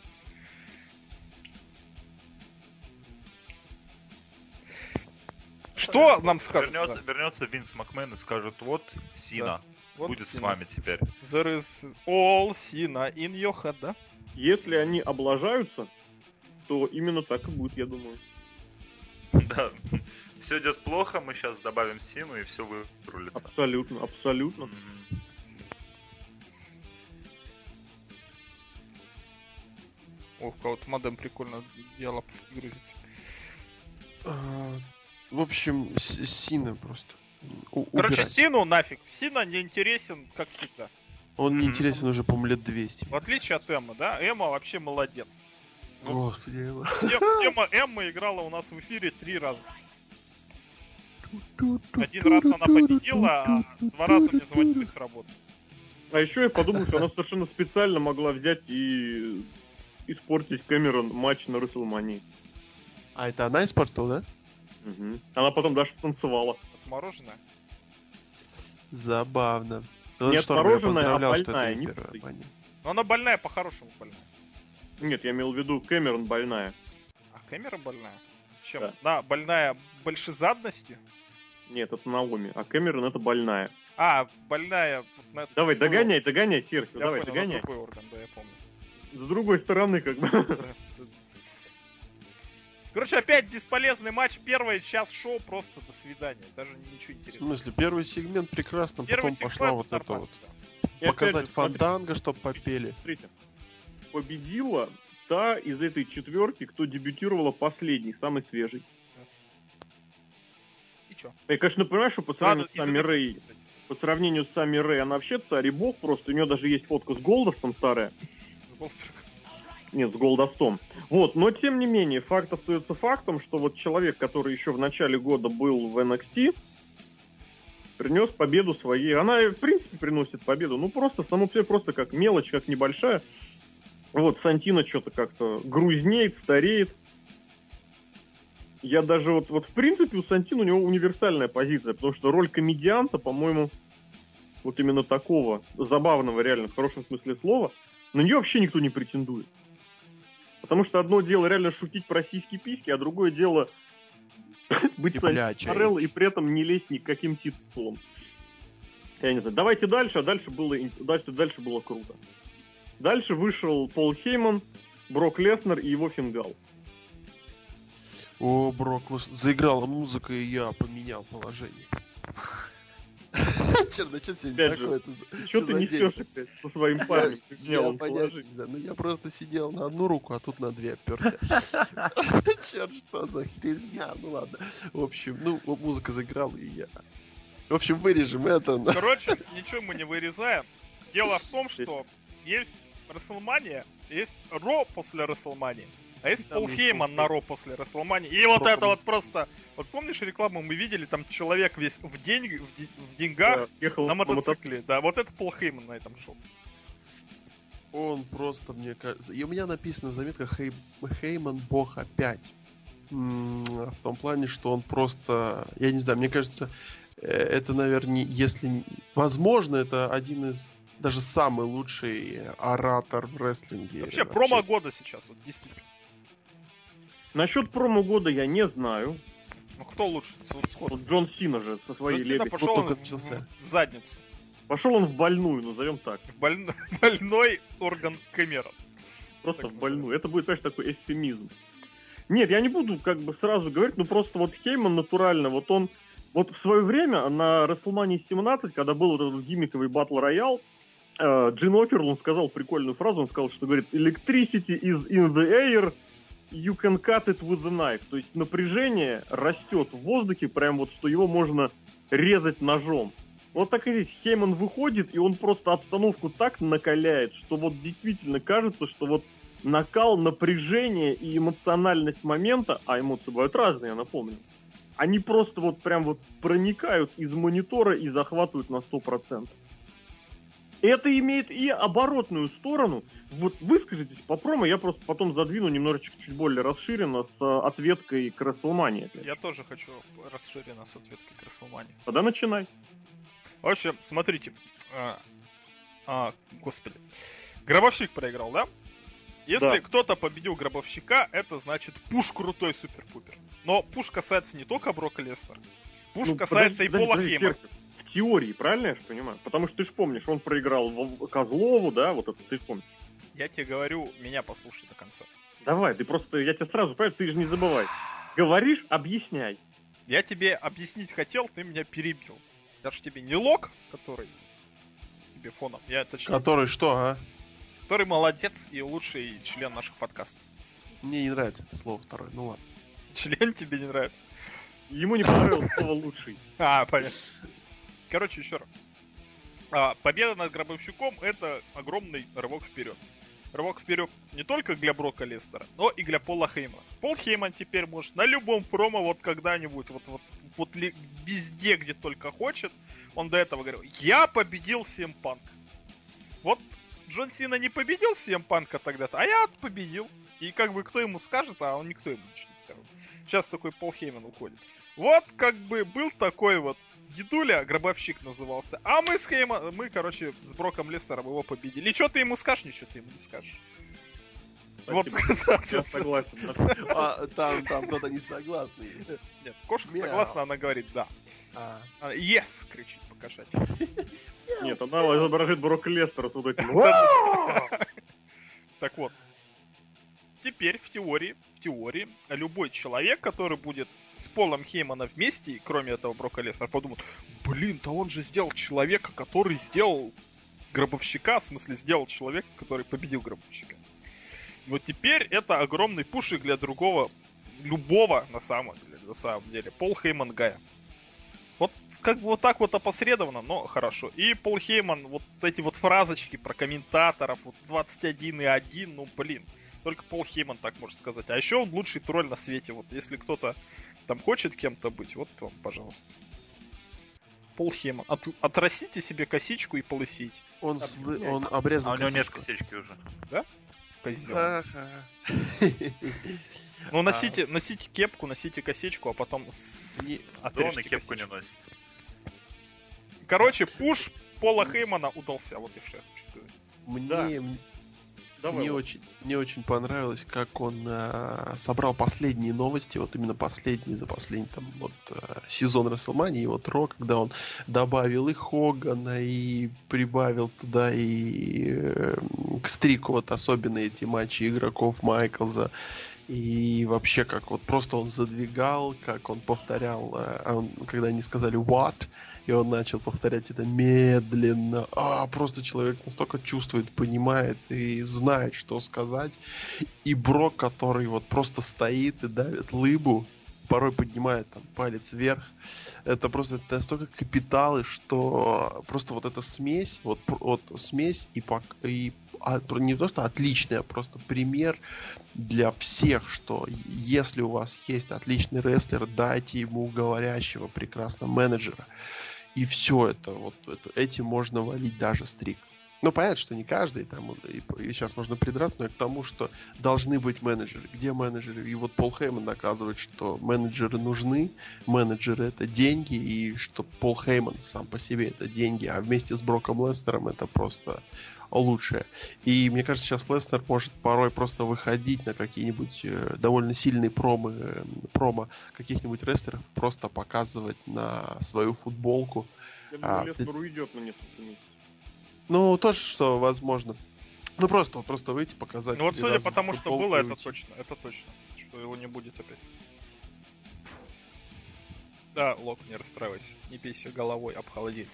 Что нам скажет? Вернется, вернется Винс Макмен и скажет, вот Сина Вот будет с Сина. вами теперь. There is all Sina in your head, да? Если они облажаются, то именно так и будет, я думаю. Да. Все идет плохо, мы сейчас добавим Сину и все вырулится. Абсолютно, абсолютно. Мгм. О, у кого-то модем прикольно дело грузится. В общем, Сина просто. у- Короче, убирать. Сину нафиг. Сина не интересен, как всегда. Он не интересен уже, по-моему, лет 200. В отличие от Эммы, да? Эмма вообще молодец. Господи, Эва. Тем- Тема Эммы играла у нас в эфире три раза. Один раз она победила, а два раза мне звонили с работы. А еще я подумал, что она совершенно специально могла взять и испортить Кэмерон матч на Расселмании. А это она испортила, да? Мгм. Она потом даже танцевала. Мороженое. Забавно. Ну, Не Шторм, я отмороженная, а поздравлял, что это больная, не первая. Но она больная, по-хорошему больная. Нет, я имел в виду Кэмерон больная. А Кэмера больная? Чем? Да. Да, больная большезадностью? Нет, это Наоми. А Кэмерон это больная. А, больная... вот на Давай, догоняй, догоняй, Серхио, давай, понял, догоняй. другой орган, да, я помню. С другой стороны, как бы. Короче, опять бесполезный матч. Первый час шоу просто до свидания. Даже ничего В интересного. смысле, первый сегмент прекрасно, Первый потом пошла сегмент вот это вот. да. Показать же, смотри, фанданго, чтоб попели. Смотрите. Победила та из этой четверки, кто дебютировала последний, самый свежий. И чё? Я, конечно, понимаю, что по сравнению Надо с Сами Рэй, кстати. по сравнению с Сами Рэй, она вообще царь и бог просто. У нее даже есть фотка с Голдостом старая. С Голдбергом. Нет, с Голдостом. Вот, но тем не менее, факт остается фактом, что вот человек, который еще в начале года был в NXT, принес победу своей. Она, в принципе, приносит победу. Ну, просто, само себе, просто как мелочь, как небольшая. Вот, Сантина что-то как-то грузнеет, стареет. Я даже вот, вот в принципе, у Сантина у него универсальная позиция, потому что роль комедианта, по-моему, вот именно такого, забавного, реально, в хорошем смысле слова, на нее вообще никто не претендует. Потому что одно дело реально шутить про сиськи-письки, а другое дело быть. Морелло и при этом не лезть ни к каким титулам. Я не знаю. Давайте дальше, а дальше было, дальше, дальше было круто. Дальше вышел Пол Хейман, Брок Леснер и его фингал. О, Брок, заиграла музыка, и я поменял положение. Черт, да что сегодня Опять же, такое? Это за- Что ты несешь опять со своим парнем? Я, Поменял я он понятия положение. не знаю. Ну я просто сидел на одну руку, а тут на две оперся. Черт, что за херня? Ну ладно. В общем, ну, вот музыка заиграла, и я... В общем, вырежем это. на- Короче, ничего мы не вырезаем. Дело в том, что есть Расселмания, есть Ро после Расселмании, а есть Там Пол Хейман на Ро после Расселмании. И вот это вот просто... Вот помнишь рекламу мы видели, там человек весь в, день... в, де- в деньгах на мотоцикле. Да, вот это Пол Хейман на этом шоу. Он просто, мне кажется... И у меня написано в заметках Хей... Хейман бог опять. В том плане, что он просто... Я не знаю, мне кажется, э, это, наверное, если... Возможно, это один из... Даже самый лучший оратор в рестлинге. Вообще, промо года сейчас, вот действительно. Насчет промо года я не знаю. Ну кто лучше? Сходу. Джон Сина же со своей Джон Сина пошел только в, задницу. Пошел он в больную, назовем так. В больно- больной орган Кэмерон. Просто Так в больную. Это будет, знаешь, такой эфемизм. Нет, я не буду как бы сразу говорить, ну просто вот Хейман натурально, вот он, вот в свое время на WrestleMania 17, когда был вот этот гиммиковый батл роял, э, Джин Оферл, он сказал прикольную фразу, он сказал, что говорит, electricity is in the air, you can cut it with a knife. То есть напряжение растет в воздухе, прям вот, что его можно резать ножом. Вот так и здесь Хейман выходит, и он просто обстановку так накаляет, что вот действительно кажется, что вот накал, напряжение и эмоциональность момента, а эмоции бывают разные, я напомню, они просто вот прям вот проникают из монитора и захватывают на 100%. Это имеет и оборотную сторону. Вот выскажитесь по промо, я просто потом задвину немножечко чуть более расширенно с э, ответкой к Расселмане. Я тоже хочу расширенно с ответкой к Расселмане. Тогда начинай. В общем, смотрите. А, а, господи. Гробовщик проиграл, да? Если Да. кто-то победил гробовщика, это значит пуш крутой супер-пупер. Но пуш касается не только Брока Леснера. Пуш Ну, касается подожди, и подожди, Пола подожди, Хеймана. Серхио. Теории, правильно я же понимаю? Потому что ты же помнишь, он проиграл в- Козлову, да, вот это ты помнишь. Я тебе говорю, меня послушай до конца. Давай, ты просто, я тебе сразу, понимаешь, ты же не забывай. Говоришь, объясняй. Я тебе объяснить хотел, ты меня перебил. Даже тебе не лог, который тебе фоном, я точнее, Который что, а? который молодец и лучший член наших подкастов. Мне не нравится это слово второе. Ну ладно. Член тебе не нравится? Ему не понравилось слово лучший. А, понятно. Короче, еще раз. А, победа над Гробовщиком — это огромный рывок вперед. Рывок вперед не только для Брока Лестера, но и для Пола Хеймана. Пол Хейман теперь может на любом промо вот когда-нибудь, вот, вот, вот ли- везде, где только хочет, он до этого говорил, я победил Симпанк. Вот Джон Сина не победил CM Панка тогда-то, а я победил. И как бы кто ему скажет, а он никто ему ничего не скажет. Сейчас такой Пол Хейман уходит. Вот как бы был такой вот дедуля, гробовщик назывался. А мы с Хейман, мы, короче, с Броком Лестером его победили. И что ты ему скажешь, ничего ты ему не скажешь. Вот. Я согласен. да. А, там, там кто-то не согласный. Нет, кошка Мяу. согласна, она говорит да. А, yes, кричит покошать. Нет, она изображает Брок Лестера с вот этим. Так вот. Теперь в теории, в теории, любой человек, который будет с Полом Хеймана вместе, кроме этого Брока Леснера, подумает, блин, да он же сделал человека, который сделал гробовщика, в смысле сделал человека, который победил гробовщика. Но теперь это огромный пушик для другого, любого на самом деле, на самом деле, Пол Хейман Гая. Вот как бы вот так вот опосредованно, но хорошо. И Пол Хейман, вот эти вот фразочки про комментаторов, вот 21 и 1, ну блин. Только Пол Хейман так может сказать. А еще он лучший тролль на свете. Вот если кто-то там хочет кем-то быть, вот вам, пожалуйста. Пол Хейман. От- отрастите себе косичку и полысить. он, злы- он обрезал А у него нет косички уже. Козел. Ха-ха. Ну, носите, носите кепку, носите косичку, а потом Да отрежьте кепку не носит. Короче, пуш Пола Хеймана удался. Вот и что я хочу сказать. Мне, Да. Давай. мне, вот. очень, мне очень понравилось, как он э, собрал последние новости, вот именно последние за последний там вот э, сезон Расселмании, и вот Ро, когда он добавил и Хогана, и прибавил туда и э, к стрику вот особенно эти матчи игроков Майклза, и вообще как вот просто он задвигал, как он повторял, э, а он- когда они сказали what, и он начал повторять это медленно. А, просто человек настолько чувствует, понимает и знает, что сказать. И Брок, который вот просто стоит и давит лыбу, порой поднимает там палец вверх. Это просто это настолько капиталы, что просто вот эта смесь, вот, вот смесь и, пок- и а, не просто отличная, а просто пример для всех, что если у вас есть отличный рестлер, дайте ему говорящего прекрасно менеджера. И все это, вот это, этим можно валить даже стрик. Ну, понятно, что не каждый, там, и, и сейчас можно придраться, но и к тому, что должны быть менеджеры. Где менеджеры? И вот Пол Хейман доказывает, что менеджеры нужны, менеджеры это деньги, и что Пол Хейман сам по себе это деньги, а вместе с Броком Лестером это просто лучшее. И мне кажется, сейчас Лестер может порой просто выходить на какие-нибудь э, довольно сильные промо, э, промо каких-нибудь рестлеров, просто показывать на свою футболку. Я А, думаю, Лестер уйдет на несколько месяцев. Ну, тоже, что возможно. Ну, просто, просто выйти, показать. Ну вот судя по тому, что было, это точно. Это точно. Что его не будет опять. Да, Лок, не расстраивайся. Не бейся головой об холодильник.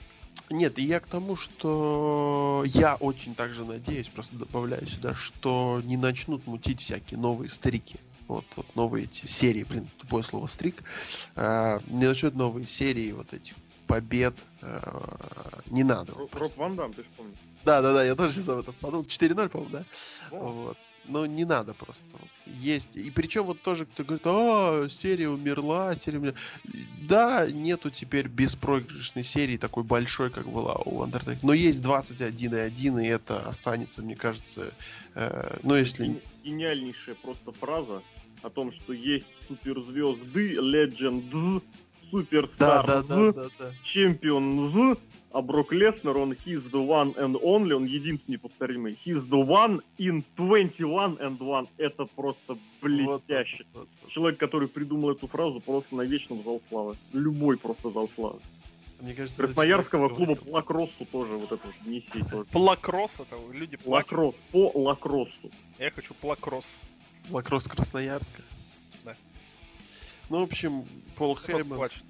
Нет, я к тому, что я очень также надеюсь, просто добавляю сюда, что не начнут мутить всякие новые стрики. Вот, вот новые эти серии, блин, тупое слово стрик. А, не начнут новые серии вот этих побед. а, не надо. Ро- Роб Ван Дам, ты же помнишь. Да, да, да, я тоже сейчас об этом подумал. 4-0, по-моему, да? Да. Вот. Ну, не надо просто. Есть. И причем вот тоже кто говорит, а, серия умерла, серия умерла. Да, нету теперь беспроигрышной серии такой большой, как была у Undertaker. Но есть 21 и 1, и это останется, мне кажется, э, ну, если... Ген- Гениальнейшая просто фраза о том, что есть суперзвезды, легендз, Да, суперстар, да, да, да, да. чемпион, а Брок Леснер, он he's the one and only, он единственный повторимый. He's the one in 21 and one. Это просто блестяще. Вот, вот, вот. Человек, который придумал эту фразу, просто навечно в зал славы. Любой просто зал славы. Мне кажется, Красноярского клуба который- Лакроссу тоже вот это вот неси. тоже. Плакросс это люди плачут. Лакросс, по Лакроссу. Я хочу плакросс. Лакросс Красноярска. Да. Ну, в общем, Пол Хейман плачет?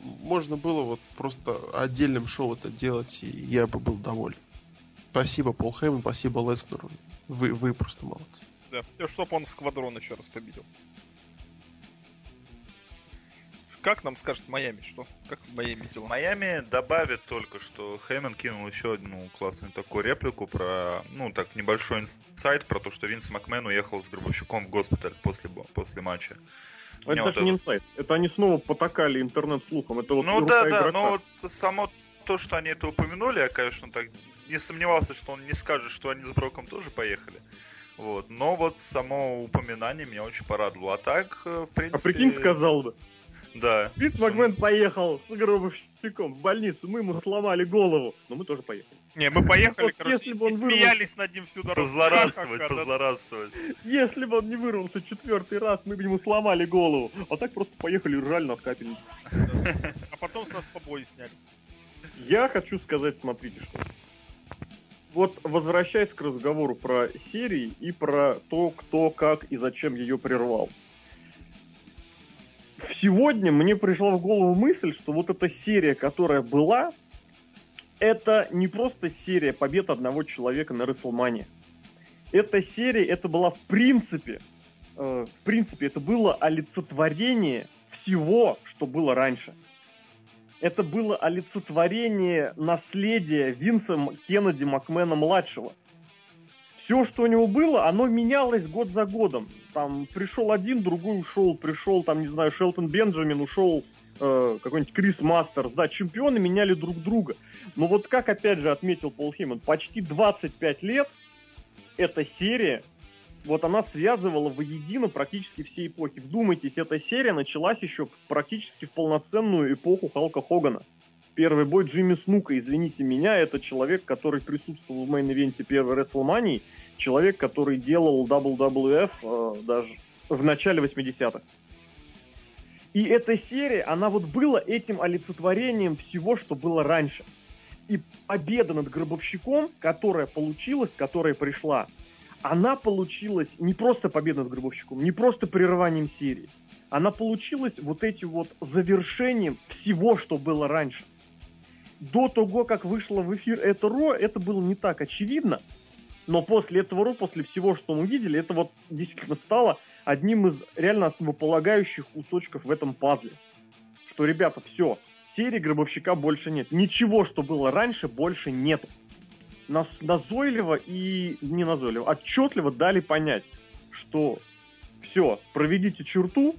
Можно было вот просто отдельным шоу это делать, и я бы был доволен. Спасибо, Пол Хейман, спасибо Леснеру. Вы, вы просто молодцы. Да. И чтоб он сквадрон еще раз победил. Как нам скажет Майами, что? Как в Майами дела? Майами добавит только, что Хейман кинул еще одну классную такую реплику про, ну, так, небольшой инсайт про то, что Винс Макмен уехал с Гробовщиком в госпиталь после, после матча. Это Мне вот даже не это- инсайт. Это они снова потакали интернет-слухом. Это вот ну да, да, игрока. но вот само то, что они это упомянули, я, конечно, так не сомневался, что он не скажет, что они с Броком тоже поехали. Вот. Но вот само упоминание меня очень порадовало. А так, э, в принципе... А прикинь, сказал бы. Да. Винс Макмен поехал с гробовщиком в больницу, мы ему сломали голову, но мы тоже поехали. Не, мы поехали, Вот короче, если бы он и вырвал- смеялись над ним всю дорогу. Позлорадствовать, да. позлорадствовать. Если бы он не вырвался четвертый раз, мы бы ему сломали голову. А так просто поехали и ржали над капельницей. А потом с нас побои сняли. Я хочу сказать, смотрите, что. Вот возвращаясь к разговору про серии и про то, кто, как и зачем ее прервал. Сегодня мне пришла в голову мысль, что вот эта серия, которая была, это не просто серия побед одного человека на Рестлмане. Эта серия, это была в принципе, э, в принципе, это было олицетворение всего, что было раньше это было олицетворение наследия Винса Кеннеди Макмена-младшего. Все, что у него было, оно менялось год за годом. Там пришел один, другой ушел, пришел, там, не знаю, Шелтон Бенджамин, ушел э, какой-нибудь Крис Мастерс. Да, чемпионы меняли друг друга. Но вот как, опять же, отметил Пол Хейман, почти 25 лет эта серия, вот она связывала воедино практически все эпохи. Вдумайтесь, эта серия началась еще практически в полноценную эпоху Халка Хогана. Первый бой Джимми Снука, извините меня, это человек, который присутствовал в main event е первой WrestleMania, человек, который делал WWF э, даже в начале 80-х. И эта серия, она вот была этим олицетворением всего, что было раньше. И победа над Гробовщиком, которая получилась, которая пришла, она получилась не просто победа над Гробовщиком, не просто прерыванием серии. Она получилась вот этим вот завершением всего, что было раньше. До того, как вышло в эфир это Ро, это было не так очевидно. Но после этого Ро, после всего, что мы видели, это вот действительно стало одним из реально основополагающих кусочков в этом пазле. Что, ребята, все, серии Гробовщика больше нет. Ничего, что было раньше, больше нет нас назойливо и не назойливо, отчетливо дали понять, что все, проведите черту,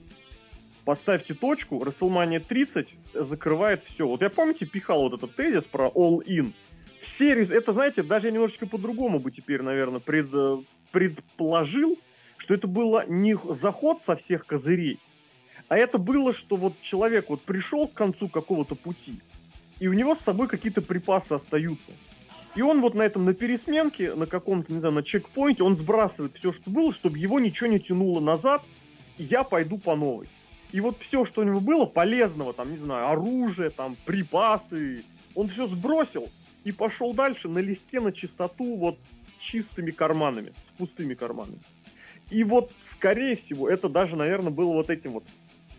поставьте точку, WrestleMania 30 закрывает все. Вот я, помните, пихал вот этот тезис про All In. В серии, это, знаете, даже я немножечко по-другому бы теперь, наверное, пред, предположил, что это было не заход со всех козырей, а это было, что вот человек вот пришел к концу какого-то пути, и у него с собой какие-то припасы остаются. И он вот на этом, на пересменке, на каком-то, не знаю, на чекпоинте, он сбрасывает все, что было, чтобы его ничего не тянуло назад, и я пойду по новой. И вот все, что у него было полезного, там, не знаю, оружие, там, припасы, он все сбросил и пошел дальше налегке, на чистоту, вот чистыми карманами, с пустыми карманами. И вот, скорее всего, это даже, наверное, было вот этим вот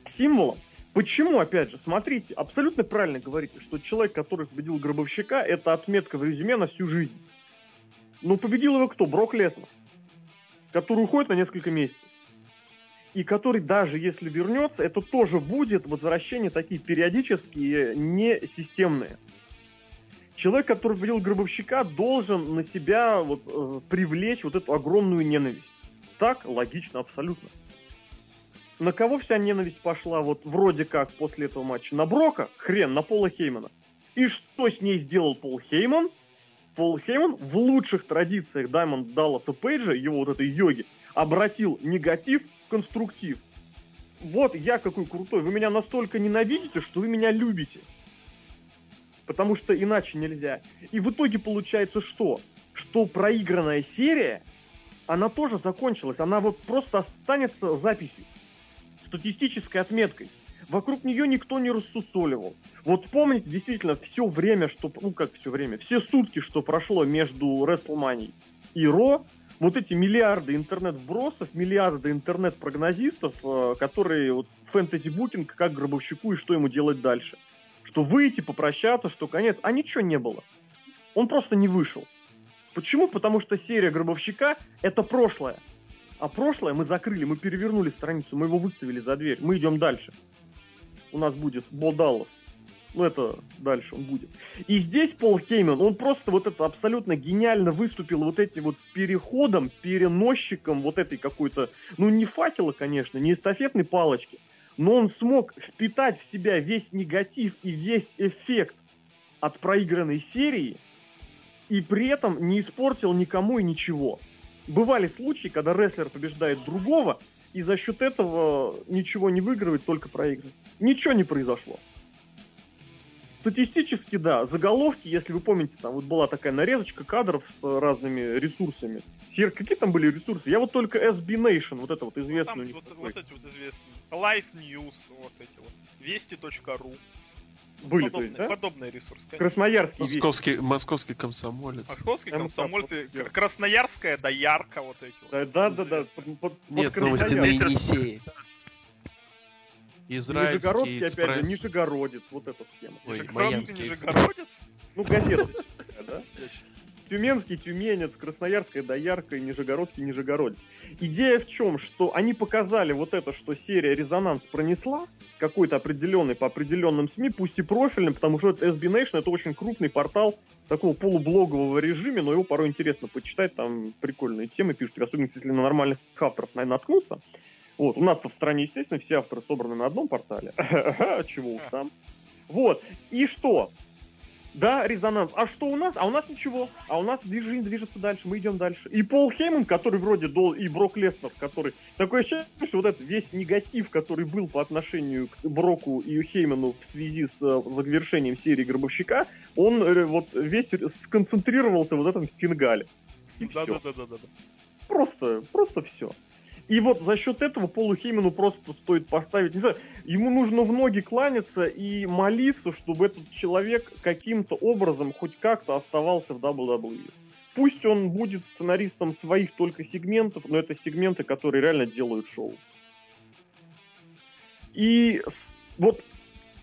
символом. Почему, опять же, смотрите, абсолютно правильно говорите, что человек, который победил Гробовщика, это отметка в резюме на всю жизнь. Но победил его кто? Брок Леснер, который уходит на несколько месяцев. И который даже если вернется, это тоже будет возвращение такие периодические, не системные. Человек, который победил Гробовщика, должен на себя вот, э, привлечь вот эту огромную ненависть. Так, логично, абсолютно. На кого вся ненависть пошла вот вроде как после этого матча? На Брока? Хрен, на Пола Хеймана. И что с ней сделал Пол Хейман? Пол Хейман в лучших традициях Даймонд Далласа Пейджа, его вот этой йоги, обратил негатив конструктив. Вот я какой крутой, вы меня настолько ненавидите, что вы меня любите. Потому что иначе нельзя. И в итоге получается что? Что проигранная серия, она тоже закончилась. Она вот просто останется записью статистической отметкой. Вокруг нее никто не рассусоливал. Вот помните, действительно, все время, что... Ну, как все время? Все сутки, что прошло между WrestleMania и Ро, вот эти миллиарды интернет-вбросов, миллиарды интернет-прогнозистов, э, которые вот фэнтези-букинг, как Гробовщику и что ему делать дальше. Что выйти, попрощаться, что конец. А ничего не было. Он просто не вышел. Почему? Потому что серия Гробовщика — это прошлое. А прошлое мы закрыли, мы перевернули страницу, мы его выставили за дверь, мы идем дальше. У нас будет Бодалов. Ну, это дальше он будет. И здесь Пол Хейман, он просто вот это абсолютно гениально выступил вот этим вот переходом, переносчиком вот этой какой-то, ну, не факела, конечно, не эстафетной палочки, но он смог впитать в себя весь негатив и весь эффект от проигранной серии и при этом не испортил никому и ничего. Бывали случаи, когда рестлер побеждает другого, и за счет этого ничего не выигрывает, только проигрывает. Ничего не произошло. Статистически, да, заголовки, если вы помните, там вот была такая нарезочка кадров с разными ресурсами. Сер, какие там были ресурсы? Я вот только SB Nation, вот это вот известный. Ну, там, вот, вот эти вот известные. Life News, вот эти вот. Вести.ру. Были, подобные, то есть, да? подобный ресурс. Конечно. Красноярский Московский, московский комсомолец. Московский так, вот, Красноярская доярка, вот эти вот. Да, да, да. Известные. под- под Нет, новости на Красноярск. Енисее. Нижегородский, Израильский опять же, экспресс. Нижегородец, вот эта схема. Ой, Нижегородский, Нижегородец? Ну, газета, такая, да? Тюменский Тюменец, Красноярская Доярка и Нижегородский Нижегородец. Идея в чем? Что они показали вот это, что серия «Резонанс» пронесла, какой-то определенный по определенным СМИ, пусть и профильным, потому что это SB Nation, это очень крупный портал такого полублогового режиме, но его порой интересно почитать, там прикольные темы пишут, особенно если на нормальных авторов на- наткнуться. Вот, у нас-то в стране, естественно, все авторы собраны на одном портале. Чего уж там. Вот, и что? Да, резонанс. А что у нас? А у нас ничего. А у нас движ- жизнь движется дальше, мы идем дальше. И Пол Хейман, который вроде дол, и Брок Леснер, который... Такое ощущение, что вот этот весь негатив, который был по отношению к Броку и Хейману в связи с э, завершением серии Гробовщика, он э, вот весь сконцентрировался вот в этом фингале. Да-да-да-да-да. Просто, просто все. И вот за счет этого Полу Хейману просто стоит поставить, не знаю, ему нужно в ноги кланяться и молиться, чтобы этот человек каким-то образом хоть как-то оставался в WWE. Пусть он будет сценаристом своих только сегментов, но это сегменты, которые реально делают шоу. И вот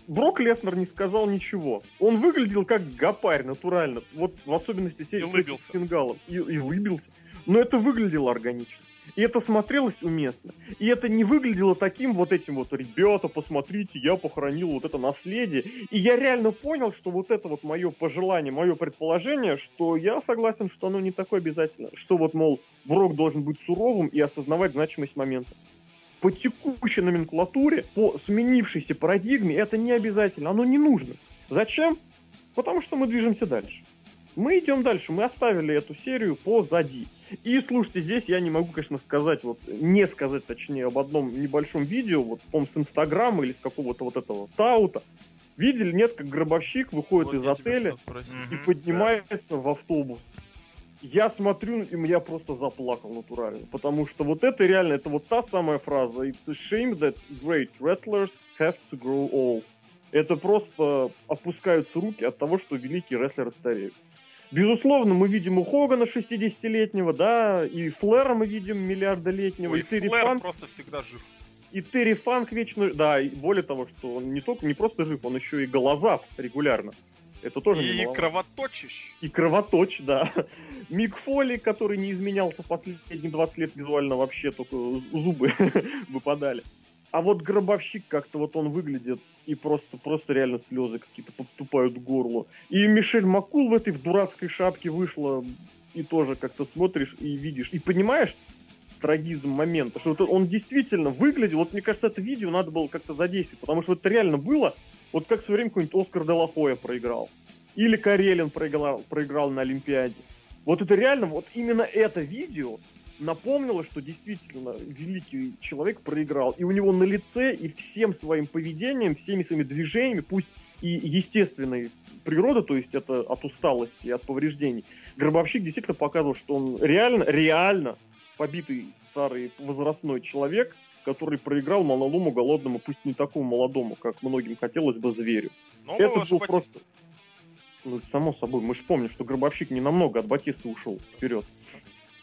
Брок Леснер не сказал ничего. Он выглядел как гопарь, натурально. Вот в особенности с фингалом. И, и улыбился. Но это выглядело органично. И это смотрелось уместно. И это не выглядело таким вот этим вот, ребята, посмотрите, я похоронил вот это наследие. И я реально понял, что вот это вот мое пожелание, мое предположение, что я согласен, что оно не такое обязательно. Что вот, мол, Брок должен быть суровым и осознавать значимость момента. По текущей номенклатуре, по сменившейся парадигме, это не обязательно, оно не нужно. Зачем? Потому что мы движемся дальше. Мы идем дальше, мы оставили эту серию позади. И слушайте, здесь я не могу, конечно, сказать, вот не сказать, точнее, об одном небольшом видео, вот, по с Инстаграма или с какого-то вот этого таута. Видели, нет, как гробовщик выходит Вот из отеля и поднимается в автобус. Я смотрю, и я просто заплакал натурально. Потому что вот это реально, это вот та самая фраза. It's a shame that great wrestlers have to grow old. Это просто опускаются руки от того, что великие рестлеры стареют. Безусловно, мы видим у Хогана 60-летнего, да, и Флера мы видим миллиардолетнего, Ой, и Терри Флэр Фанк, просто всегда жив. и Терри Фанк вечно, да, и более того, что он не только, не просто жив, он еще и голозав регулярно. Это тоже И немало. кровоточищ. И кровоточ, да. Мик Фоли, который не изменялся последние 20 лет визуально вообще, только зубы выпадали. А вот гробовщик как-то вот он выглядит, и просто, просто реально слезы какие-то подступают к горлу. И Мишель Макул в этой в дурацкой шапке вышла, и тоже как-то смотришь и видишь, и понимаешь трагизм момента, что вот он действительно выглядел, вот мне кажется, это видео надо было как-то задействовать, потому что это реально было, вот как в свое время какой-нибудь Оскар Делахоя проиграл. Или Карелин проиграл, проиграл на Олимпиаде. Вот это реально, вот именно это видео напомнило, что действительно великий человек проиграл. И у него на лице и всем своим поведением, всеми своими движениями, пусть и естественной природы, то есть это от усталости и от повреждений, Гробовщик действительно показывал, что он реально, реально побитый старый возрастной человек, который проиграл молодому, голодному, пусть не такому молодому, как многим хотелось бы, зверю. Нового Это был просто... Ну, само собой, мы же помним, что Гробовщик не намного от Батиста ушел вперед.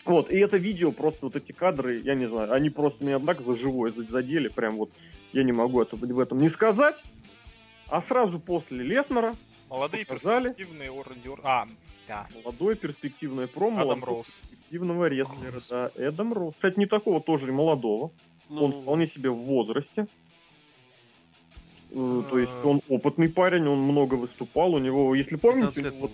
Вот, и это видео, просто вот эти кадры, я не знаю, они просто меня так за живое за- задели, прям вот, я не могу это, в этом не сказать. А сразу после Леснера, Молодые показали. перспективные Оранди Ор- А, да. молодое перспективное промо Адам Роуз. перспективного рестлера, да, Эдам Роуз. Кстати, не такого тоже молодого, он Ну, вполне себе в возрасте. Э, То есть А. он опытный парень, он много выступал, у него, если 15 помните, вот.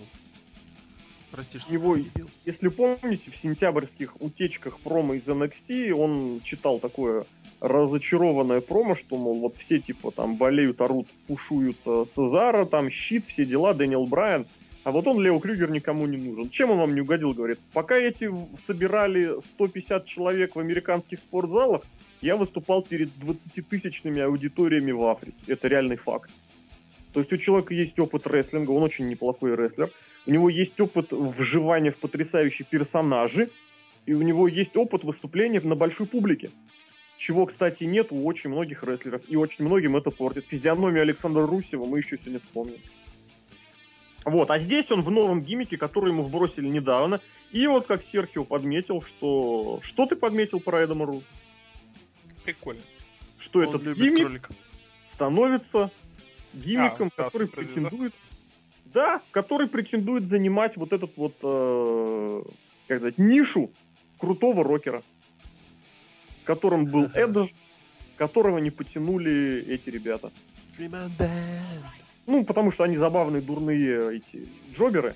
Прости, что его- перебил. Если помните, в сентябрьских утечках промо из NXT он читал такое разочарованное промо, что, мол, вот все, типа, там, болеют, орут, пушуют э, Сезара, там, щит, все дела, Дэниел Брайан. А вот он, Лео Крюгер, никому не нужен. Чем он вам не угодил, говорит? Пока эти собирали 150 человек в американских спортзалах, я выступал перед 20-тысячными аудиториями в Африке. Это реальный факт. То есть у человека есть опыт рестлинга, он очень неплохой рестлер. У него есть опыт вживания в потрясающие персонажи. И у него есть опыт выступления на большой публике. Чего, кстати, нет у очень многих рестлеров. И очень многим это портит. Физиономию Александра Русева мы еще сегодня вспомним. Вот, а здесь он в новом гиммике, который ему вбросили недавно. И вот как Серхио подметил, что... Что ты подметил про Эдама Ру? Прикольно. Что Он этот гиммик кроликов. становится гиммиком, А, который претендует... Да, который претендует занимать вот этот вот, э, как сказать, нишу крутого рокера. Которым был Эдж, которого не потянули эти ребята. Ну, потому что они забавные, дурные эти джоберы.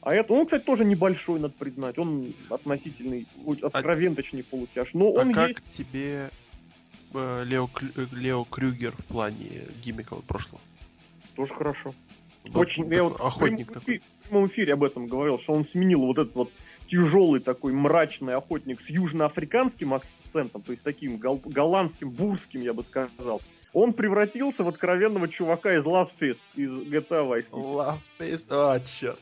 А это, он, кстати, тоже небольшой, надо признать. Он относительный, очень откровен, точнее, полутяж. Но А он как есть. тебе э, Лео, э, Лео Крюгер в плане гиммика вот прошлого? Тоже хорошо. Очень, я вот охотник в такой. прямом эфире об этом говорил, что он сменил вот этот вот тяжелый такой мрачный охотник с южноафриканским акцентом, то есть таким гол- голландским, бурским, я бы сказал. Он превратился в откровенного чувака из Love Fist, из GTA Vice City. Love Fist. А, черт.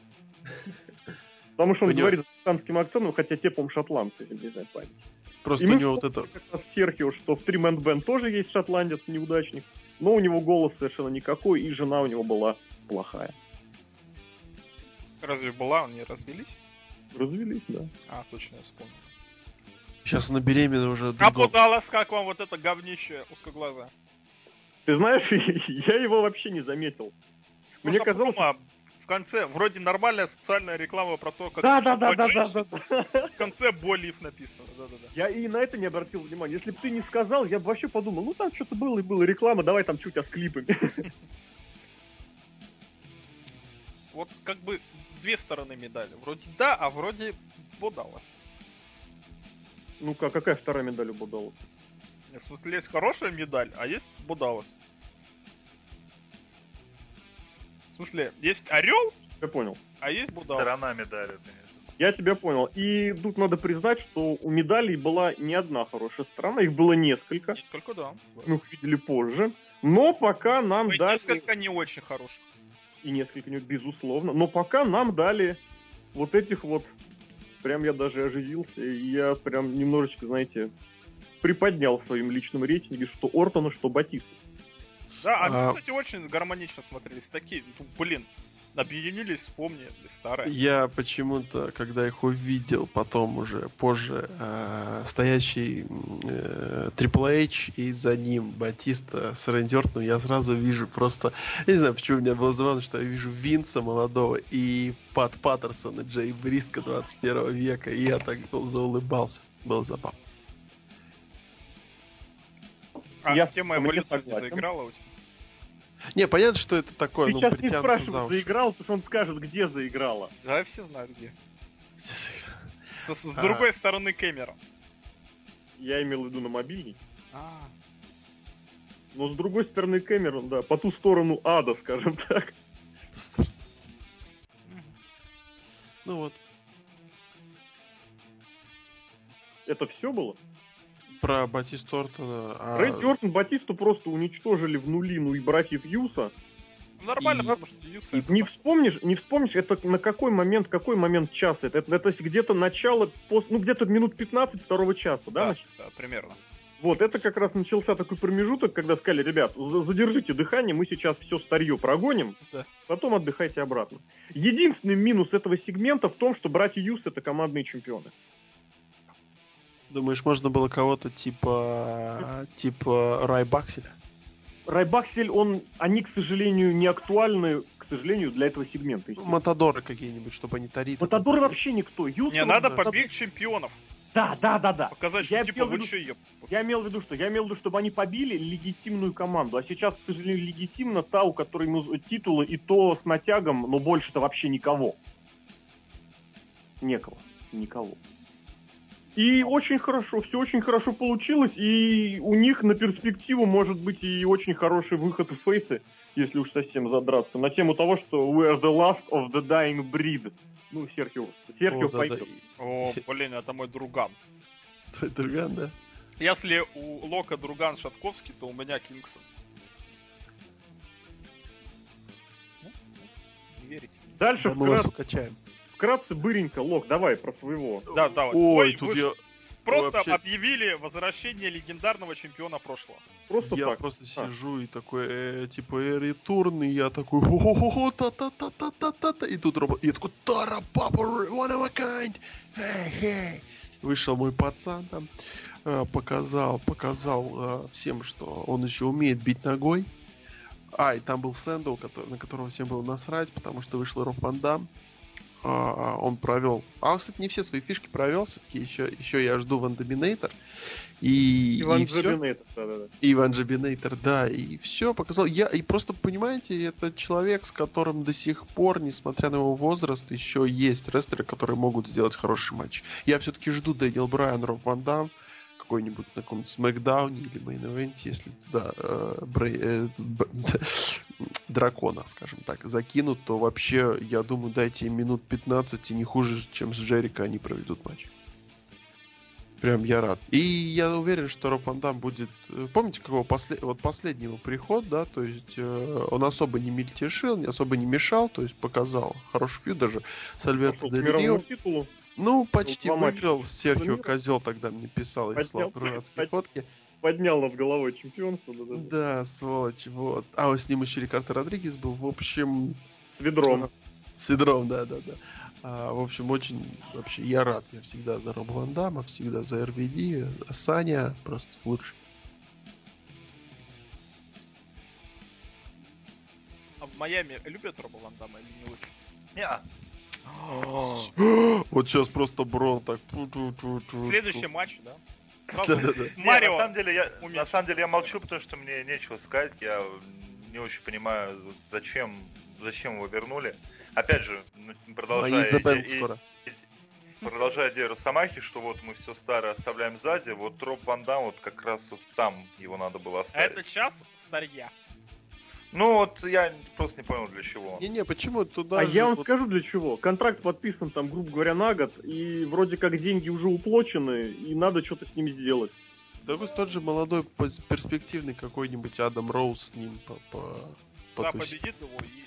Потому что он него- говорит с британским акцентом, хотя те, по-моему, шотландцы, не знаю память. Просто И у него вот это... как раз Серхио, что в Три Бенд тоже есть шотландец, неудачник, но у него голос совершенно никакой, и жена у него была плохая. Разве была, они развелись? Развелись, да. А, точно, я вспомнил. Сейчас она беременна уже А. Даллас, как вам вот это говнище узкоглазое? Ты знаешь, я его вообще не заметил. Мне Просто казалось... промо в конце вроде нормальная социальная реклама про то, как Да, да, да, да, да, да. В конце болив написано. Да-да-да. Я и на это не обратил внимания. Если бы ты не сказал, я бы вообще подумал, ну там что-то было и было реклама, давай там чуть а с клипами. Вот как бы две стороны медали. Вроде да, а вроде бодалось. Ну-ка, какая вторая медаль у Будала? В смысле, есть хорошая медаль, а есть бодалось. В смысле, есть орел, Я понял. а есть будалось. Сторона медали, конечно. Я тебя понял. И тут надо признать, что у медалей была не одна хорошая сторона, их было несколько. Несколько, да. Мы их видели позже. Но пока нам и дали... несколько не очень хороших. И несколько, не- безусловно. Но пока нам дали вот этих вот... Прям я даже оживился. И я прям немножечко, знаете, приподнял в своем личном рейтинге, что Ортона, что Батиста. Да, они, А- кстати, очень гармонично смотрелись. Такие, ну, блин, объединились, вспомнили старое. Я почему-то, когда их увидел, потом уже позже, э, стоящий э, Triple H и за ним Батиста с Рэнди Ортоном, я сразу вижу просто... Я не знаю, почему у меня было забавно, что я вижу Винса молодого и Пат Паттерсона, Джей Бриска 21 века, и я так был заулыбался. Было забавно. А Я тема эволюции не заиграла у тебя? Не, понятно, что это такое, Ты ну, сейчас не спрашивай, заиграл, потому что он скажет, где заиграла. Да, все знают где. С, с А. другой стороны Кэмерон. Я имел в виду на мобильный. А, Но с другой стороны Кэмерон, да, по ту сторону ада, скажем так. Ну вот, Это все было? Про Батиста Ортона... а- Рэнди Ортон Батисту просто уничтожили в нулину и братьев Юса. нормально, И- потому что Юса И это не вспомнишь, не вспомнишь, это на какой момент, какой момент часа это? Это, это где-то начало, пос- ну где-то минут 15 второго часа, да? да, да, примерно. Вот, это как раз начался такой промежуток, когда сказали, ребят, за- задержите дыхание, мы сейчас все старье прогоним, Да. потом отдыхайте обратно. Единственный минус этого сегмента в том, что братья Юс это командные чемпионы. Думаешь, можно было кого-то типа... типа Рай Бакселя? Райбаксель, он, они, к сожалению, не актуальны, к сожалению, для этого сегмента. Ну, Матадоры какие-нибудь, чтобы они тариты. Матадоры вообще никто. Юс, Не, надо побег чемпионов. Да, да, да, да. Показать, что Я типа вы виду- Я имел в виду, что я имел в виду, чтобы они побили легитимную команду. А сейчас, к сожалению, легитимна та, у которой титулы и то с натягом, но больше-то вообще никого. Некого. Никого. И очень хорошо, все очень хорошо получилось, и у них на перспективу может быть и очень хороший выход в фейсы, если уж совсем задраться, на тему того, что we are the last of the dying breed. Ну, Серхио, Серхио О, да, пойдет. да. О, блин, это мой друган. Твой друган, да? Если у Лока друган Шатковский, то у меня Кингсон. Ну, Не верите? Дальше Да мы вас укачаем. Вкратце быренько, Лок, давай про своего. Да, да, вот. Ой, Ой, тут вы я... Просто вообще- объявили возвращение легендарного чемпиона прошлого. Просто Я так. просто А. сижу и такой, э, типа, э, ретурн, и я такой, хо-хо-хо, та-та-та-та-та-та-та, и тут робот, и я такой, Тара, папа, one of a kind, hey, hey. Вышел мой пацан там, э, показал, показал э, всем, что он еще умеет бить ногой. А, и там был Сэндоу, который, на которого всем было насрать, потому что вышел Роб Ван Дам. А, он провел. А он, кстати, не все свои фишки провел. Все-таки еще, еще я жду Ван Доминейтор. И, Иван и. Джабинейтер, да-да-да. Иван Джабинейтер, да, и все показал. Я и просто понимаете, это человек, с которым до сих пор, несмотря на его возраст, еще есть рестлеры, которые могут сделать хороший матч. Я все-таки жду Дэниел Брайан, Роб Ван Дам, какой-нибудь на каком-нибудь смакдауне или мейн-эвенте, если туда э, Брей- э, б- дракона, скажем так, закинут, то вообще, я думаю, дайте им минут 15 и не хуже, чем с Джерика они проведут матч. Прям я рад. И я уверен, что Роб Ван Дам будет... э, Помните, какого после... вот последний его приход, да, то есть э, он особо не мельтешил, не особо не мешал, то есть показал хороший фьюд даже с Альберто Дель Рио. Титулу. Ну, почти матча выиграл. Серхио. Козел тогда мне писал и слал дурацкие Под- фотки. Поднял над головой чемпионство, да-да-да. Да, сволочь, вот. А вот с ним еще Рикардо Родригес был. В общем, С ведром. с ядром, да, да, да. А, в общем, очень вообще я рад. Я всегда за Роба Ван Дамма, всегда за РВД. А Саня просто лучше. А в Майами любят Роба Ван Дамма или не очень? Неа. Вот сейчас просто Брон так... Следующий матч, да? Марио. на самом деле я, на самом деле я молчу, потому что мне нечего сказать. Я не очень понимаю, зачем, зачем его вернули. Опять же, ну, продолжая, продолжая идею Росомахи, что вот мы все старое оставляем сзади, вот Роб Ван Дам, вот как раз вот там его надо было А оставить. это час старья. Ну вот я просто не понял для чего. Не-не, почему туда А же я вам вот- скажу для чего. Контракт подписан там, грубо говоря, на год, и вроде как деньги уже уплочены, и надо что-то с ними сделать. Да вы тот же молодой перспективный какой-нибудь Адам Роуз с ним по, по, Да, победит его и...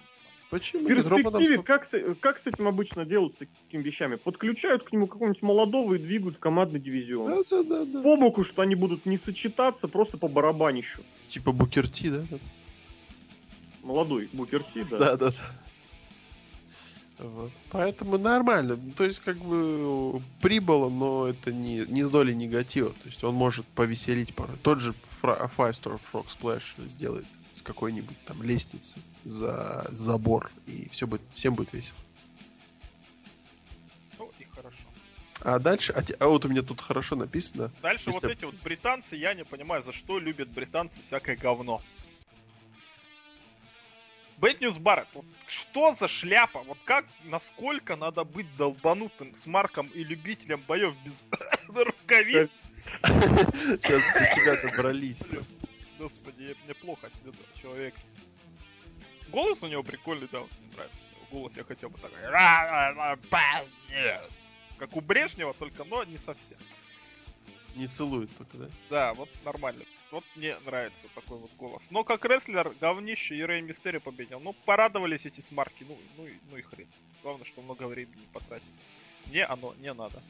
Почему? В перспективе, сколько- как с, как с этим обычно делают, с такими вещами? Подключают к нему какого-нибудь молодого и двигают в командный дивизион. Да, да, да, да. По боку, что они будут не сочетаться, просто по барабанищу. Типа Букерти, да? Молодой Букерти, да. Да, да, да. Вот. Поэтому нормально. То есть, как бы прибыло, но это не, не с долей негатива. То есть он может повеселить порой. Тот же Five Star Frog Splash сделает с какой-нибудь там лестницы за забор, и все будет, всем будет весело. Ну и хорошо. А дальше, а, а вот у меня тут хорошо написано. Дальше вот Если- эти вот британцы, я не понимаю, за что любят британцы всякое говно. Bad News Barrett, вот что за шляпа? Вот как, насколько надо быть долбанутым с Марком и любителем боев без рукавиц? Сейчас тебя добрались. Господи, мне плохо от этого человека. Голос у него прикольный, да, вот мне нравится. Голос я хотел бы такой. Как у Брежнева, только, но не совсем. Не целует только, да? Да, вот нормально. Вот мне нравится такой вот голос. Но как рестлер, говнище и Рэй Мистерио победил. Ну, порадовались эти смарки. Ну, ну, ну и хрен. Главное, что много времени потратил. Мне оно не надо.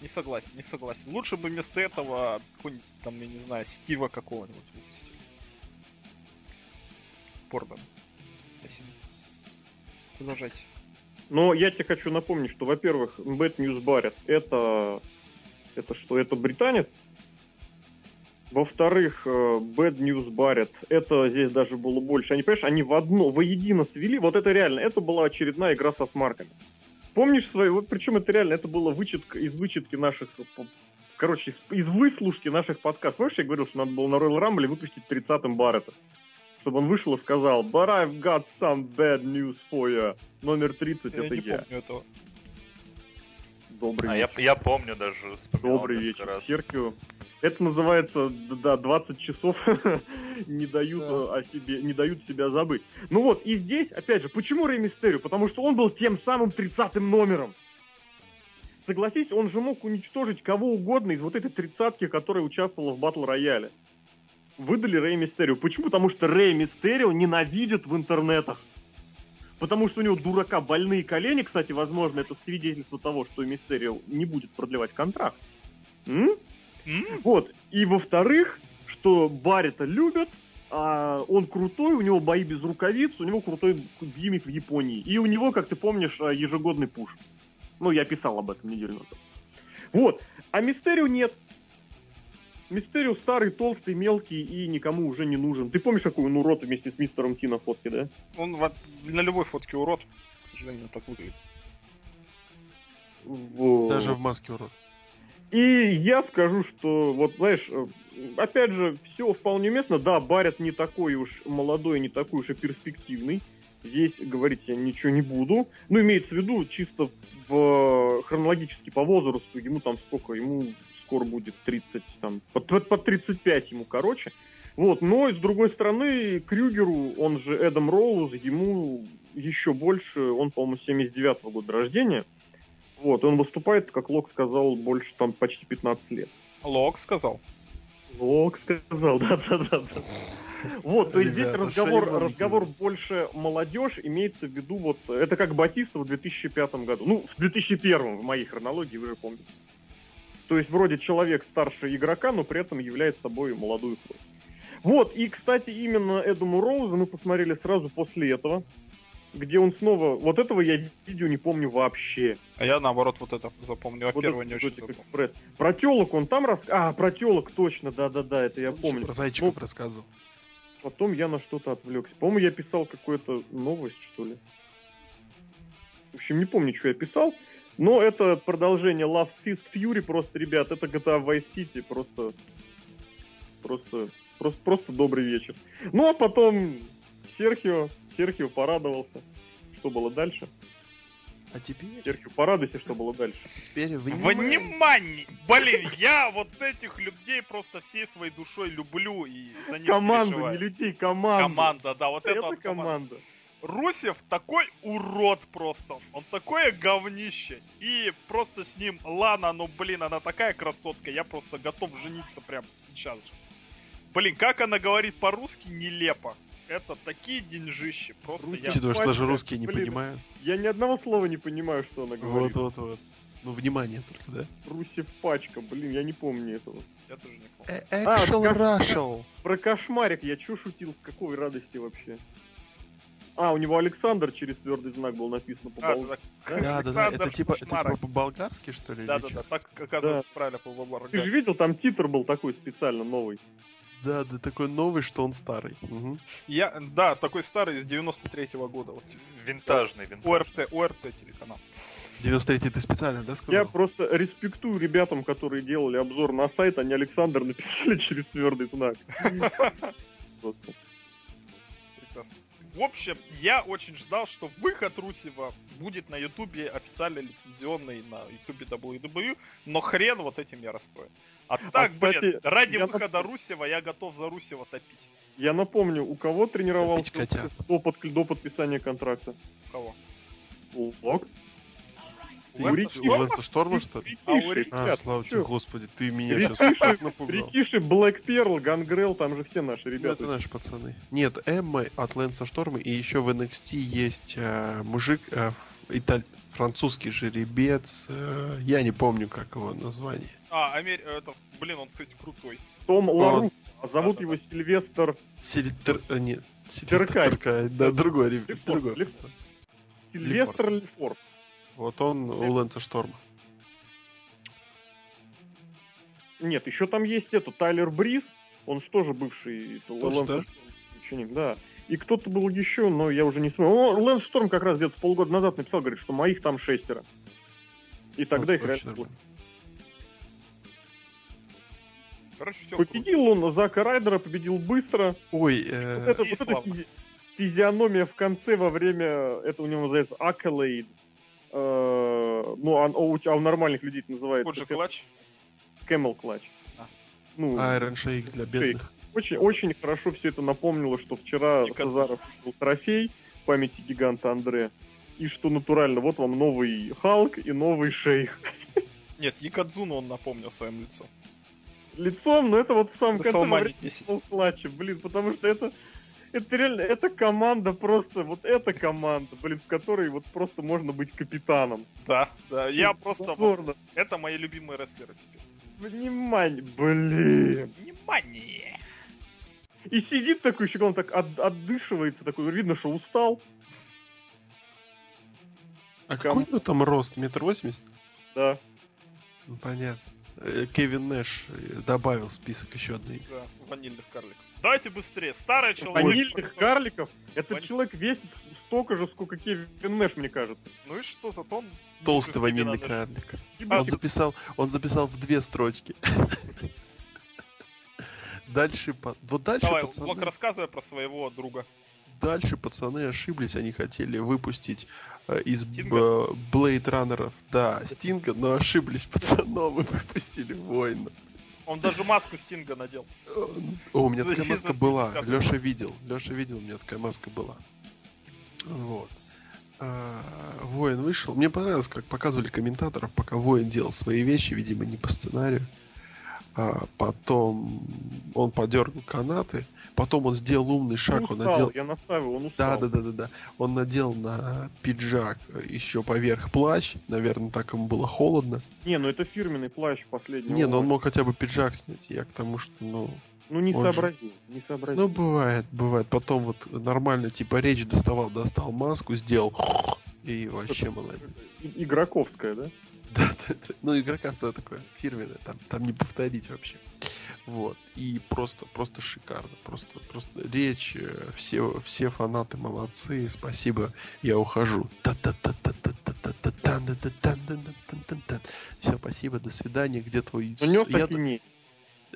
Не согласен, не согласен. Лучше бы вместо этого какой-нибудь там, я не знаю, Стива какого-нибудь выпустили. Порбан. Спасибо. Продолжайте. Но я тебе хочу напомнить, что, во-первых, Bad News Barrett это... Это что, это британец? Во-вторых, э, Bad News Barrett, это здесь даже было больше. Они, понимаешь, они в одно, воедино свели. Вот это реально, это была очередная игра со смарками. Помнишь свои, вот причем это реально, это было вычетка, из вычетки наших, короче, из, из выслушки наших подкастов. Помнишь, я говорил, что надо было на Royal Rumble выпустить 30-м Баррета? Чтобы он вышел и сказал, but I've got some bad news for you. Номер 30 Я это не я. помню этого. Добрый А я, вечер. я помню даже. Добрый вечер, раз. Серхио. Это называется, да, 20 часов не дают Да. э, о себе, не дают себя забыть. Ну вот, и здесь, опять же, почему Рэй Мистерио? Потому что он был тем самым 30-м номером. Согласись, он же мог уничтожить кого угодно из вот этой тридцатки, которая участвовала в батл рояле. Выдали Рэй Мистерио. Почему? Потому что Рэй Мистерио ненавидит в интернетах. Потому что у него дурака больные колени, кстати, возможно, это свидетельство того, что Мистерио не будет продлевать контракт. М? М? Вот. И во-вторых, что Баррита любят, а он крутой, у него бои без рукавиц, у него крутой гиммик в Японии. И у него, как ты помнишь, а, ежегодный пуш. Ну, я писал об этом неделю назад. Вот. А Мистерио нет. Мистерио старый, толстый, мелкий и никому уже не нужен. Ты помнишь, какой он урод вместе с мистером Ти на фотке, да? Он во- на любой фотке урод. К сожалению, так выглядит. Вот. Даже в маске урод. И я скажу, что, вот знаешь, э, опять же, все вполне уместно. Да, Барят не такой уж молодой, не такой уж и перспективный. Здесь говорить я ничего не буду. Ну, имеется в виду, чисто в, хронологически по возрасту, ему там сколько, ему скоро будет 30, там, под, под- под 35 ему, короче. Вот, но с другой стороны, Крюгеру, он же Эдам Роуз, ему еще больше, он, по-моему, 79 года рождения. Вот, он выступает, как Лок сказал, больше там почти 15 лет. Лок сказал. Лок сказал, да-да-да. Вот, то есть здесь разговор, разговор больше молодежь, имеется в виду вот, это как Батиста в 2005 году. Ну, в 2001 в моей хронологии, вы же помните. То есть вроде человек старше игрока, но при этом является собой молодую кровь. Вот, и, кстати, именно Эдаму Роузу мы посмотрели сразу после этого, где он снова... Вот этого я видео не помню вообще. А я наоборот вот это запомнил. А Вот первое не очень «Экзотик запомнил. Экспресс. Про телок он там рас... А, про телок, точно, да-да-да, это я помню. Про зайчиков Ну, рассказывал. Потом я на что-то отвлекся. По-моему, я писал какую-то новость, что ли. В общем, не помню, что я писал. Но это продолжение Love Fist Fury. Просто, ребят, это GTA Vice City. Просто... Просто... Просто, просто добрый вечер. Ну, а потом Серхио. Серхио порадовался. Что было дальше? А теперь, Серхио, порадуйся, что было дальше. теперь внимание. Внимание! Блин, я вот этих людей просто всей своей душой люблю и за них Команду, переживаю. не людей, команду. Команда, да, вот это, Это вот команда. команда. Русев такой урод просто. Он такое говнище. И просто с ним Лана, ну блин, она такая красотка. Я просто готов жениться прямо сейчас же. Блин, как она говорит по-русски, нелепо. Это такие деньжищи. Просто я... Учитывая, что даже русские не блин. понимают. Я ни одного слова не понимаю, что она говорит. Вот, вот, вот. Ну, внимание только, да? Русев пачка, блин, я не помню этого. я тоже не помню. Э, А, Экшел как- Рашел. Про кошмарик я чё шутил, с какой радости вообще? А, у него Александр через твердый знак был написано по бал- да, Да, да, да. Александр Это типа, это Кошмарок. типа по-болгарски, что ли? Да, да, да, так оказывается правильно по Ты же видел, там титр был такой специально новый. Да, да, такой новый, что он старый. Мгм. Я, да, такой старый из 93-го года. Вот, Винтажный, винтажный. ОРТ, ОРТ телеканал. 93-й ты специально, да, сказал? Я просто респектую ребятам, которые делали обзор на сайт, они Александр написали через твердый знак. В общем, я очень ждал, что выход Русева будет на Ютубе официально лицензионный на Ютубе WWE, но хрен вот этим я расстроен. А так, кстати, блин, ради выхода Русева я готов за Русева топить. Я напомню, у кого тренировался до, под- до подписания контракта? У кого? Лок. Ты Лэнса у Шторма? Лэнса Шторма, что ли? А А, ребят, слава чё? тебе, господи, ты меня Рикиши, сейчас напугал. Рикиши, Блэк Перл, Гангрел, там же все наши Ну, ребята. это наши пацаны. Нет, Эмма от Лэнса Шторма, и еще в NXT есть э, мужик, э, италь- французский жеребец, э, я не помню, как его название. А, Амер... это, блин, он, кстати, крутой. Том Лару. А зовут Да-да-да. его Сильвестр Сильтер... э, нет, Сильвестр. Теркач, да, другой ребят. Сильвестр Лефорт. Вот он у Лэнса Шторма. Нет, еще там есть это, Тайлер Бриз. Он же бывший Тоже, Лэнс да? Шторм ученик, да. И кто-то был еще, но я уже не смотрю. Лэнс Шторм как раз где-то полгода назад написал, говорит, что моих там шестеро. И тогда Ну, их реально было. Короче, все Победил он Зака Райдера, победил быстро. Ой, Вот э, это, вот славно. физи- физиономия в конце во время, это у него называется Accolade. Э, ну, а, у, а у нормальных людей это называется Кот же клатч. Camel. А. Ну, Iron Shake для бедных. очень, очень хорошо все это напомнило, что вчера концов. Сазаров был трофей памяти гиганта Андре. И что натурально, вот вам новый Халк и новый Шейх. Нет, Якадзуну он напомнил своим лицом. Лицом, но это вот в самом На конце Салмане во время 10. Клатча, блин, потому что это это реально, это команда просто, вот эта команда, блин, в которой вот просто можно быть капитаном. Да, да. Я просто... вот-. Это мои любимые рестлеры теперь. Внимание, блин. Внимание! И сидит такой еще, он так от- отдышивается, такой, видно, что устал. А Кому? какой у него там рост? Метр восемьдесят? Да. Ну, понятно. Э, Кевин Нэш э, добавил в список еще одной. Да, ванильных карликов. Давайте быстрее. Старый человек. Ванильных карликов. Этот Ваниль- человек весит столько же, сколько Кевин Нэш, мне кажется. Ну и что, зато он... Толстый ванильный карлик. А, Он записал, он записал в две строчки. Дальше, вот дальше, Давай, пацаны, Блок, рассказывай про своего друга. дальше пацаны ошиблись, они хотели выпустить э, из Стинга? б- Blade Runner'ов, да, Стинга, но ошиблись пацаном и выпустили Воина. Он даже маску Стинга надел. О, у меня такая маска 80. была. Леша видел. Леша видел, у меня такая маска была. Вот. А, Воин вышел. Мне понравилось, как показывали комментаторов, пока Воин делал свои вещи, видимо, не по сценарию. А потом он подергал канаты. Потом он сделал умный шаг. Он Он устал, надел... я настаиваю, он Да, устал. да, да, да, да. Он надел на пиджак еще поверх плащ. Наверное, так ему было холодно. Не, ну это фирменный плащ последнего. Не, но он мог хотя бы пиджак снять. Я к тому, что, ну, Ну не он же- сообразил, не сообразил. Ну, бывает, бывает. Потом вот нормально, типа, речь доставал, достал маску, сделал и вообще молодец. И- Игроковская, да? Да, да, да. Ну, игрока свое такое фирменное, там, там не повторить вообще. Вот. И просто, просто шикарно. Просто, просто речь, э, все, все фанаты молодцы, спасибо, я ухожу. Все, спасибо, до свидания, где твой... Ну нес Я-.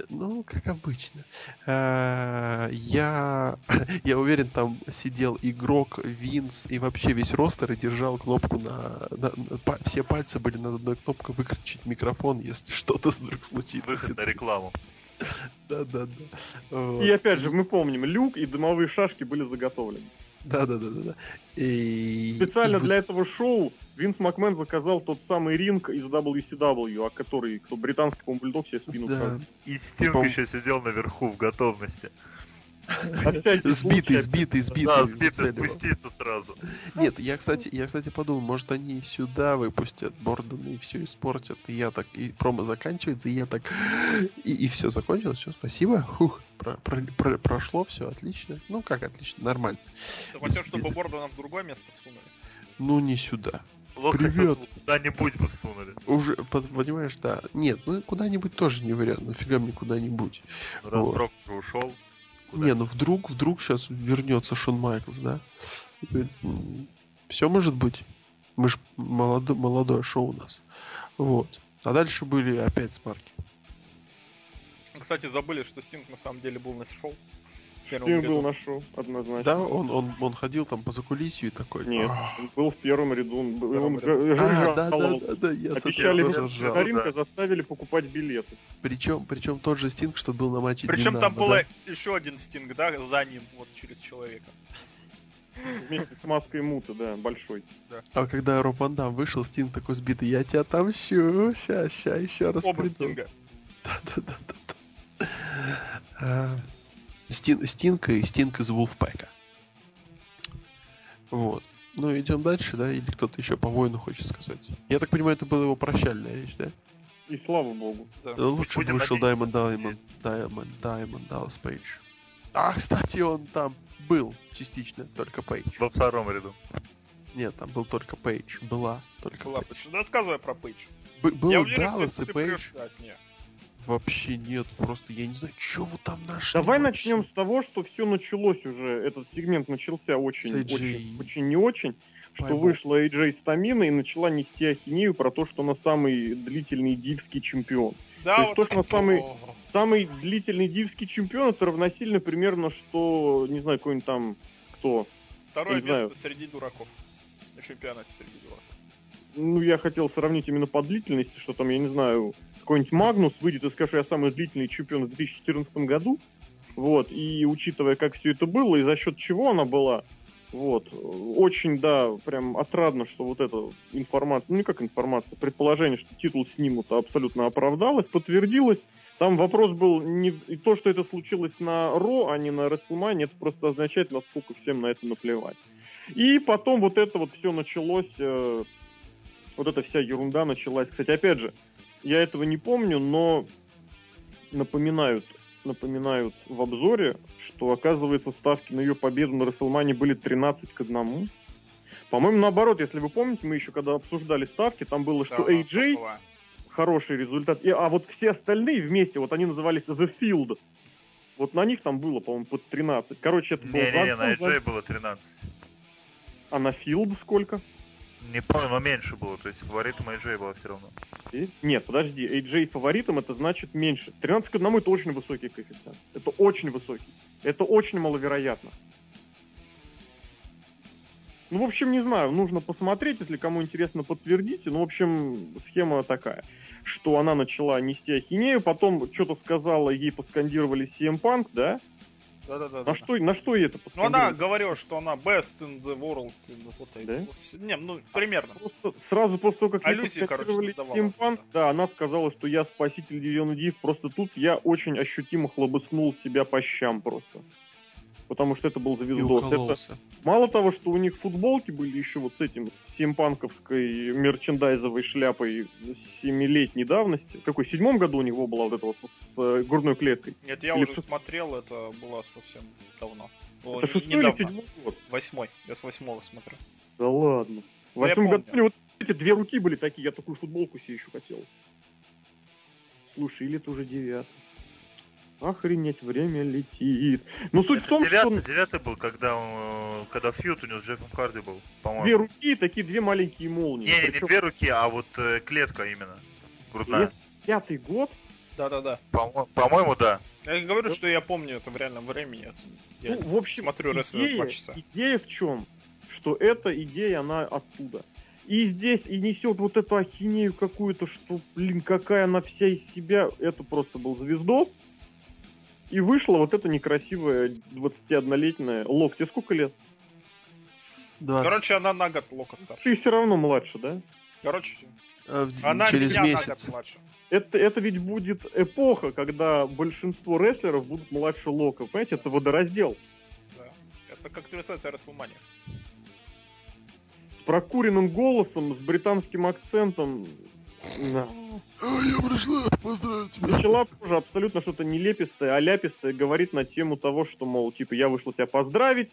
ну, как обычно. Э, Я, я уверен, там сидел игрок, Винс и вообще весь ростер и держал кнопку на... на- на- па- все пальцы были над одной кнопкой выключить микрофон, если что-то вдруг случится. Выход на рекламу. Да, да, да. Вот. И опять же, мы помним, люк и дымовые шашки были заготовлены. Да, да, да, да, да. И... Специально для этого шоу Винс Макмен заказал тот самый ринг из WCW, а который, кто британский, по-моему, бульдог себе спину Да. И Стинг Пом- еще сидел наверху в готовности. Сбитый, сбитый, сбитый. Да, сбитый спуститься сразу. Нет, я, кстати, я, кстати, подумал, может, они сюда выпустят Бордена и все испортят. И я так, и промо заканчивается, и я так... И, и все, закончилось, все, спасибо. Хух, про- про- про- прошло, все, отлично. Ну, как отлично, нормально. Ты хотел, чтобы Бордона в другое место всунули? Ну, не сюда. Лох Привет. Куда-нибудь бы всунули. Уже, понимаешь, да. Нет, ну, куда-нибудь тоже не вариант. Нафига мне куда-нибудь. Ну, Раз Вот. Ушел. куда? Не, ну вдруг, вдруг сейчас вернется Шон Майклс, да? Все может быть. Мы ж молодо- молодое шоу у нас. Вот. А дальше были опять смарки. Кстати, забыли, что Стинг на самом деле был на шоу. Первом Стинг ряду. был на шоу, однозначно. Да, он, он, он ходил там по закулисью и такой. Нет, он был в первом ряду, он, был- он А, да, да, да, да, я Обещали тоже вернуть ржал. на ринг, да. а заставили покупать билеты. Причем, причем тот же Стинг, что был на матче Причем Динамо, там да? было еще один Стинг, да, за ним, вот через человека. Вместе с маской мута, да, большой. А когда Роб Ван Дам вышел, Стинг такой сбитый, я тебя отомщу, ща, ща, еще раз Оба приду». Стинга. Да-да-да-да. Стин, Стинг и Стинг из Вулфпэка. Вот. Ну, идем дальше, да? Или кто-то еще по воину хочет сказать? Я так понимаю, это была его прощальная речь, да? И слава богу. Да. Лучше Будем бы вышел. Даймонд, Даймонд, Даймонд, Даймонд, Даллас Пейдж. А, кстати, он там был частично, только Пейдж. Во втором ряду. Нет, там был только Пейдж. Была только Была Пейдж. Пейдж. Рассказывай про Пейдж. Б- был Я уверен, Даллас и Пейдж. прешь нее. Вообще нет, просто я не знаю, что вы там нашли. Давай вообще. начнем с того, что все началось уже, этот сегмент начался очень, очень, очень не очень, что Пойму. вышла AJ Стамина и начала нести ахинею про то, что она самый длительный дивский чемпион. Да, То есть то, что на самый- Самый длительный дивский чемпион это равносильно примерно, что, не знаю, какой-нибудь там, кто, Второе не знаю. место среди дураков. На чемпионате среди дураков. ну, я хотел сравнить именно по длительности, что там, я не знаю, какой-нибудь Магнус выйдет и скажет, что я самый длительный чемпион в 2014 году. Вот, и учитывая, как все это было, и за счет чего она была, вот, очень, да, прям отрадно, что вот эта информация, ну не как информация, предположение, что титул снимут, абсолютно оправдалось, подтвердилось. Там вопрос был не и то, что это случилось на Ро, а не на Расселмане, это просто означает, насколько всем на это наплевать. И потом вот это вот все началось, э, вот эта вся ерунда началась. Кстати, опять же, я этого не помню, но напоминают, напоминают в обзоре, что, оказывается, ставки на ее победу на Расселмане были 13 к 1. По-моему, наоборот, если вы помните, мы еще когда обсуждали ставки, там было, что AJ была. хороший результат. И, а вот все остальные вместе, вот они назывались The Field. Вот на них там было, по-моему, под 13. Короче, это был Не-не-не, на закон, AJ было 13. А на Field сколько? Не помню, но меньше было, то есть фаворитом AJ было все равно. Нет, подожди, AJ фаворитом это значит меньше. 13 к 1 это очень высокий коэффициент. Это очень высокий. Это очень маловероятно. Ну, в общем, не знаю, нужно посмотреть, если кому интересно, подтвердите. Ну, в общем, схема такая, что она начала нести ахинею, потом что-то сказала, ей поскандировали CM Punk, да? Да-да-да. На что, на что ей это Ну, она говорила, что она best in the world. Вот Да? вот. Не, ну, примерно. Просто сразу после того, как Аллюзии, короче. CM Punk, да, она сказала, что я спаситель дивизиона Див. Просто тут я очень ощутимо хлобыснул себя по щам просто. Потому что это был завиздос. Это, мало того, что у них футболки были еще вот с этим симпанковской мерчендайзовой шляпой семилетней давности. В какой, в седьмом году у него была вот эта вот с грудной клеткой? Нет, я Или уже шест- смотрел, это было совсем давно. Было это шестой или недавно. седьмой год? Восьмой. Я с восьмого смотрю. Да ладно. В Ну, я восьмом году у него вот эти две руки были такие, я такую футболку себе еще хотел. Слушай, или это уже девятый. Охренеть, время летит. Ну, суть в Это том, девятый, что девятый был, когда, он, э, когда фьют у него с Джеффом Харди был, две по-моему. руки и такие две маленькие молнии. Не, не, не Причем две руки, а вот э, клетка именно. Грудная. пятый год, Да-да-да. По-мо- По-моему, да. Я говорю, что я помню это в реальном времени. Я ну, в общем, смотрю рестлинг два идея, часа. идея в чем? Что эта идея, она оттуда. И здесь и несет вот эту ахинею какую-то, что, блин, какая она вся из себя. Это просто был звездос. И вышла вот эта некрасивая 21-летняя Лок. Тебе сколько лет? Да. Короче, она на год Лока старше. Ты все равно младше, да? Короче, Э, в- она через меня на год месяц. младше. Это, это ведь будет эпоха, когда большинство рестлеров будут младше Лока. Понимаете, это водораздел. Да. Это как 30-я Расселмания. С прокуренным голосом, с британским акцентом. Да. А, я пришла поздравить тебя. начала тоже абсолютно что-то нелепистое, аляпистое говорит на тему того, что, мол, типа, я вышла тебя поздравить.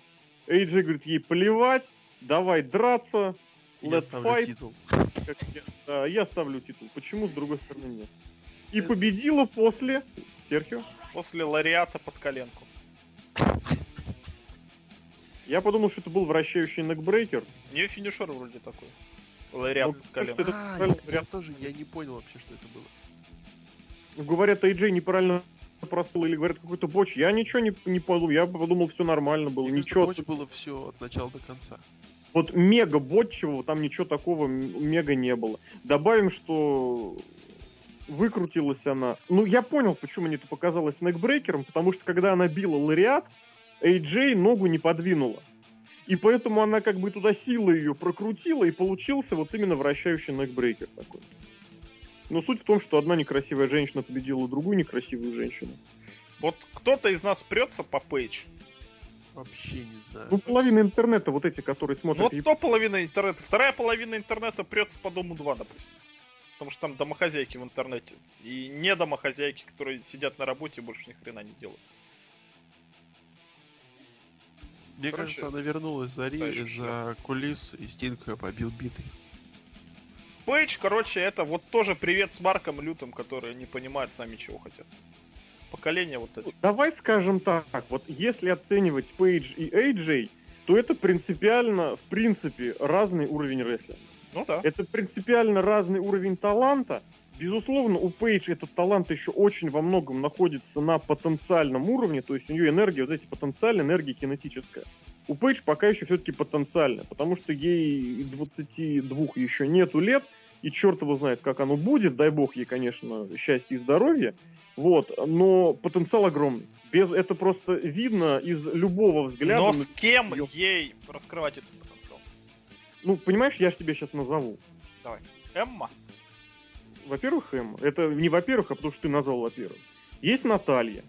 Эйджи говорит, ей плевать, давай драться, Я let's ставлю fight. титул. Как я, да, я ставлю титул. Почему, с другой стороны, нет? И победила после... Серхио? После лариата под коленку. Я подумал, что это был вращающий некбрейкер. У нее финишер вроде такой. Лариат Ну, это А, я, тоже я не понял вообще, что это было. Ну, Говорят, Эйджей неправильно просыл или говорят какой-то боч. Я ничего не, не подумал. Я подумал, все нормально было. Мне Ничего Боч было все от начала до конца. Вот мега ботчевого, там ничего такого мега не было. Добавим, что выкрутилась она. Ну, я понял, почему мне это показалось некбрейкером, потому что когда она била лариат, AJ ногу не подвинула. И поэтому она как бы туда силой ее прокрутила, и получился вот именно вращающий некбрейкер такой. Но суть в том, что одна некрасивая женщина победила другую некрасивую женщину. Вот кто-то из нас прется по Пейдж. Вообще не знаю. Ну, половина интернета, вот эти, которые Ну смотрят... вот и- то половина интернета. Вторая половина интернета прется по Дому 2, допустим. Потому что там домохозяйки в интернете. И не домохозяйки, которые сидят на работе и больше ни хрена не делают. Мне короче, кажется, она вернулась за, ри- дальше за кулис, и Стинг ее побил битой. Пейдж, короче, это вот тоже привет с Марком Лютым, которые не понимают сами, чего хотят. Поколение вот это. Давай скажем так, вот если оценивать Пейдж и AJ, то это принципиально, в принципе, разный уровень рестлинга. Ну да. Это принципиально разный уровень таланта. Безусловно, у Пейдж этот талант еще очень во многом находится на потенциальном уровне, то есть у нее энергия, вот эти потенциальная энергия кинетическая. у Пейдж пока еще все-таки потенциально, потому что ей 22 еще нету лет, и черт его знает, как оно будет, дай бог ей, конечно, счастья и здоровья, вот, но потенциал огромный. Без, это просто видно из любого взгляда. Но с кем её- ей раскрывать этот потенциал? Ну, понимаешь, я же тебе сейчас назову. Эмма? Во-первых, Эм, это не во-первых, а потому что ты назвал во-первых. Есть Наталья.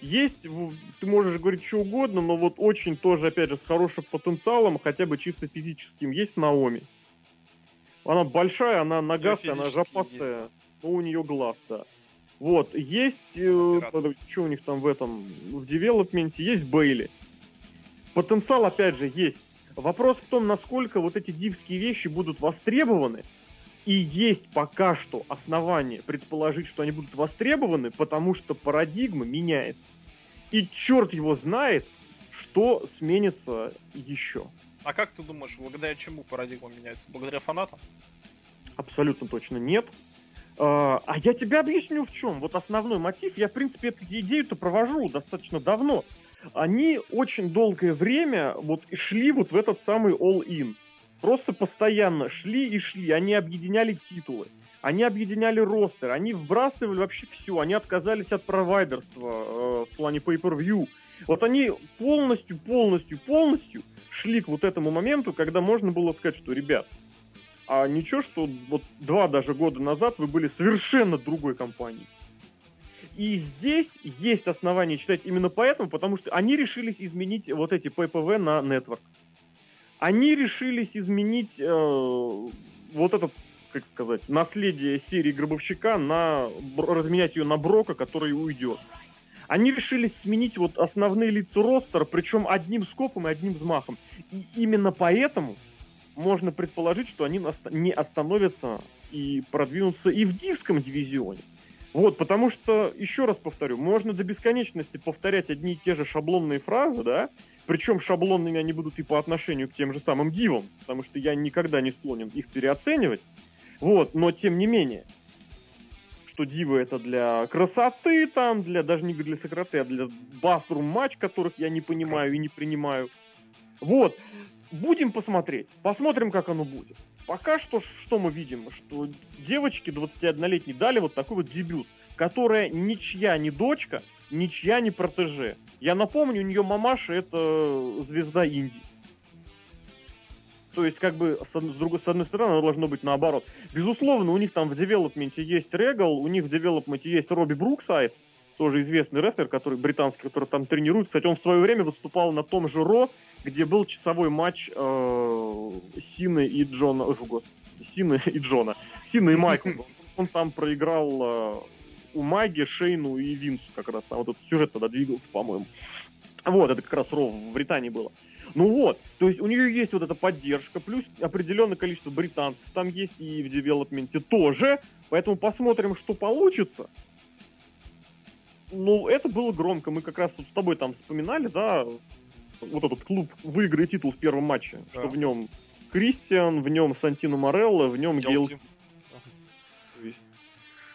Есть, ты можешь говорить что угодно, но вот очень тоже, опять же, с хорошим потенциалом, хотя бы чисто физическим, есть Наоми. Она большая, она ногастая, она жопастая, но у нее глаз, да. Вот, есть, Оператор. что у них там в этом, в девелопменте, есть Бейли. Потенциал, опять же, есть. Вопрос в том, насколько вот эти дивские вещи будут востребованы, и есть пока что основания предположить, что они будут востребованы, потому что парадигма меняется. И черт его знает, что сменится еще. А как ты думаешь, благодаря чему парадигма меняется? Благодаря фанатам? Абсолютно точно нет. А а я тебе объясню в чем. Вот основной мотив, я, в принципе, эту идею-то провожу достаточно давно. Они очень долгое время вот шли вот в этот самый all-in. Просто постоянно шли и шли. Они объединяли титулы. Они объединяли ростер, они вбрасывали вообще все, они отказались от провайдерства э, в плане pay-per-view. Вот они полностью, полностью, полностью шли к вот этому моменту, когда можно было сказать, что, ребят, а ничего, что вот два даже года назад вы были совершенно другой компанией. И здесь есть основания считать именно поэтому, потому что они решились изменить вот эти PPV на Network. Они решились изменить э, вот этот, как сказать, наследие серии Гробовщика на разменять ее на Брока, который уйдет. Они решили сменить вот основные лица ростера, причем одним скопом и одним взмахом. И именно поэтому можно предположить, что они не остановятся и продвинутся и в дивском дивизионе. Вот, потому что, еще раз повторю, можно до бесконечности повторять одни и те же шаблонные фразы, да, причем шаблонными они будут и по отношению к тем же самым дивам, потому что я никогда не склонен их переоценивать. Вот, но тем не менее, что дивы это для красоты там, для даже не для сократы, а для баструм матч, которых я не понимаю и не принимаю. Вот, будем посмотреть, посмотрим, как оно будет. Пока что, что мы видим, что девочки 21-летней дали вот такой вот дебют, которая ничья не дочка, ничья не протеже. Я напомню, у нее мамаша это звезда Индии. То есть, как бы, с, другой, с одной стороны, оно должно быть наоборот. Безусловно, у них там в development е есть Регал, у них в development е есть Робби Бруксайд, тоже известный рестлер, который британский, который там тренирует. Кстати, он в свое время выступал на том же Raw, где был часовой матч э, Сины и Джона. Ой, Сины и Джона. Сина и Майкл. Он, он там проиграл Умаге, Шейну и Винсу как раз. Там вот этот сюжет тогда двигался, по-моему. Вот, это как раз Ро в Британии было. Ну вот, то есть у нее есть вот эта поддержка, плюс определенное количество британцев там есть и в девелопменте тоже, поэтому посмотрим, что получится. Ну, это было громко, мы как раз вот с тобой там вспоминали, да, вот этот клуб выиграет титул в первом матче, Да. что в нем Кристиан, в нем Сантино Морелло, в нем Гейл Гелти.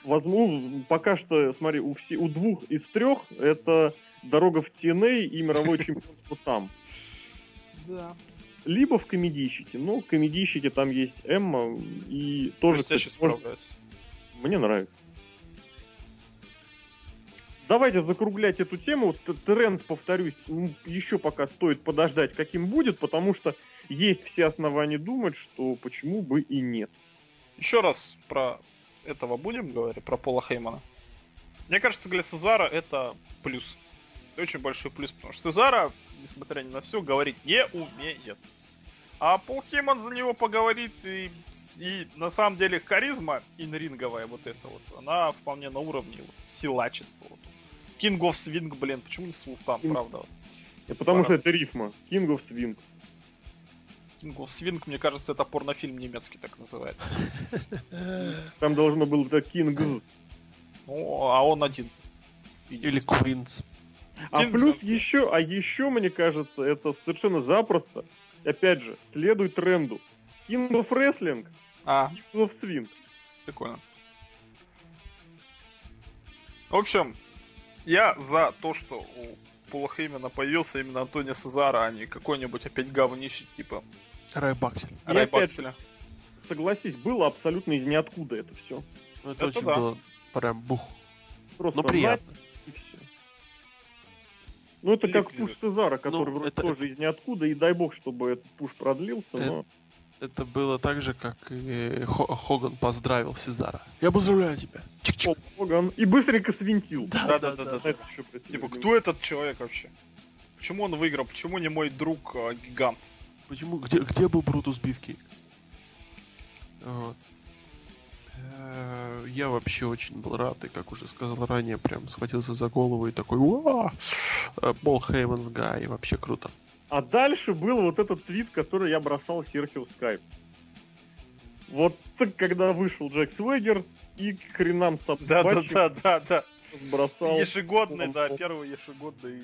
Возможно, пока что, смотри, у, все, у двух из трех это дорога в TNA и мировое чемпионство там. Да. Либо в комедийщике. Ну, в комедийщике там есть Эмма и тоже, кстати, может, справляется. мне нравится. Давайте закруглять эту тему. Тренд, повторюсь, м, еще пока стоит подождать, каким будет, потому что есть все основания думать, что почему бы и нет. Еще раз про этого будем говорить, про Пола Хеймана. Мне кажется, для Сезара это плюс. Очень большой плюс, потому что Сезара, несмотря ни на все, говорить не умеет. А Пол Хейман за него поговорит, и, и на самом деле харизма инринговая вот эта вот, она вполне на уровне вот, силачества. Вот. King of Swing, блин, почему не Султан, правда? И потому что это рифма. King of Swing. King of Swing, мне кажется, это порнофильм немецкий так называется. Там должно было это King. Ну, а он один. Или Квинс. А плюс еще, а еще, мне кажется, это совершенно запросто. Опять же, следуй тренду. King of Wrestling, А, King of Swing. Прикольно. В общем, я за то, что у Пола Хеймена появился именно Антонио Сезара, а не какой-нибудь опять говнище типа Рай Баксель. И Рай опять-. Согласись, было абсолютно из ниоткуда это все. Ну, это, Это очень да. было прям бух. Просто Ну, приятно. нать и все. Ну, это как Лиз- пуш Цезара, который Ну, вроде это- тоже из ниоткуда, и дай бог, чтобы этот пуш продлился, Это- но... Это было так же, как и Хо- Хоган поздравил Сезара. Я поздравляю тебя. Чик-чик. Хоган и быстренько свинтил. Ещё Типа, кто этот человек вообще? Почему он выиграл? Почему не мой друг а, гигант? Почему? Где, где был Брутус Бифкейк? Вот. Э, Я вообще очень был рад, и, как уже сказал ранее, прям схватился за голову и такой «Уа! Э, Paul Heyman's Guy, вообще круто. А дальше был вот этот твит, который я бросал Серхио в скайп. Вот так, когда вышел Джек Свегер и к хренам собачьим Да-да-да-да-да. бросал. Ежегодный, да, первый ежегодный.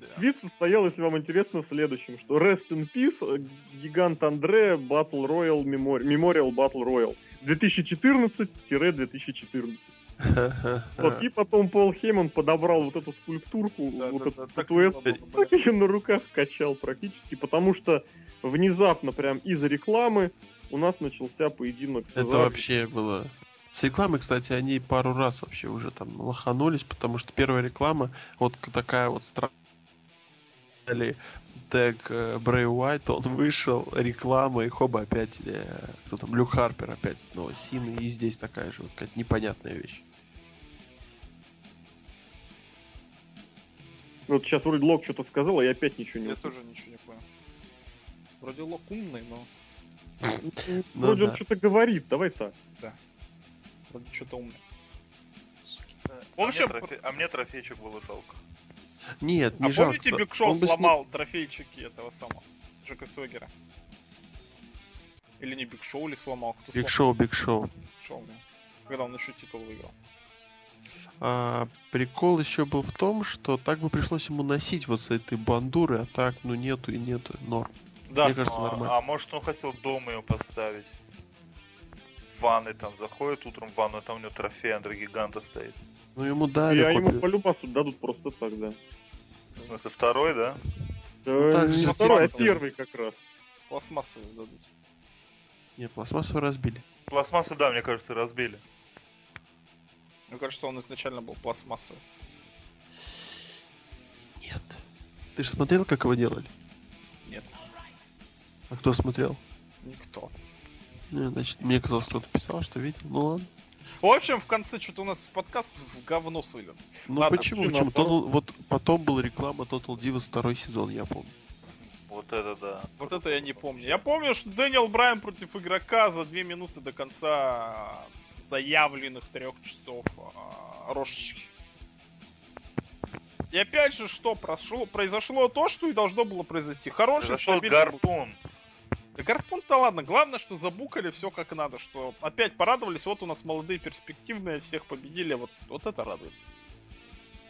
да. Твит состоял, если вам интересно, в следующем, что Rest in Peace, э, гигант Андре, Battle Royale, Memori- Memorial Battle Royale. 2014-2014. Вот, и потом Пол Хейман подобрал вот эту скульптурку, Да, вот да, эту да, так статуэтку, было, так ее на руках качал практически, потому что внезапно, прям из рекламы, у нас начался поединок. Это вообще было... С рекламы, кстати, они пару раз вообще уже там лоханулись, потому что первая реклама, вот такая вот странная, тег э, Брэй Уайт, он вышел, реклама, и хоба опять, э, кто там, Люк Харпер опять снова Син, и здесь такая же вот какая-то непонятная вещь. Вот сейчас вроде Лок что-то сказал, а я опять ничего не Я услышал. тоже ничего не понял. Вроде Лок умный, но Ну, Вроде он да. что-то говорит, давай так. вроде что-то умный. А, общем, мне, трофе- а мне трофейчик было жалко. Нет, не а жалко. помните, Биг Шоу сломал трофейчики этого самого Джека Свегера? Или не Биг Шоу ли сломал? Кто Биг? Шоу, Биг Шоу. Шоу, да. Когда он еще титул выиграл. А, прикол еще был в том, что так бы пришлось ему носить вот с этой бандуры, а так, ну нету и нету, норм. Да, Мне кажется, а, нормально. а может он хотел дома ее поставить? В ванной там заходит утром в ванну, а там у него трофей Андре Гиганта стоит. Ну ему дали а ему копию. по любасу дадут просто так, да. В смысле, второй, да? Да, так не же второй, а первый как раз. пластмассовый дадут. Не, пластмассовый разбили. Пластмассы, да, мне кажется, разбили. Мне кажется, он изначально был пластмассовый. Нет. Ты же смотрел, как его делали? Нет, А кто смотрел? никто. Ну, значит, мне казалось, кто-то писал, что видел. Ну ладно. В общем, в конце что-то у нас подкаст в говно сылен. Ну Ладно, почему? почему? Почему? Total- вот потом была реклама Total Divas второй сезон, я помню. Вот это да. Вот это я не помню. Я помню, что Дэниел Брайан против игрока за две минуты до конца заявленных трех часов а, рожечки. И опять же, что прошло? Произошло то, что и должно было произойти. Хороший, Зашел стабильный гарпун. Да гарпун-то ладно, главное, что забукали все как надо, что опять порадовались, вот у нас молодые, перспективные, всех победили, вот, вот это радуется.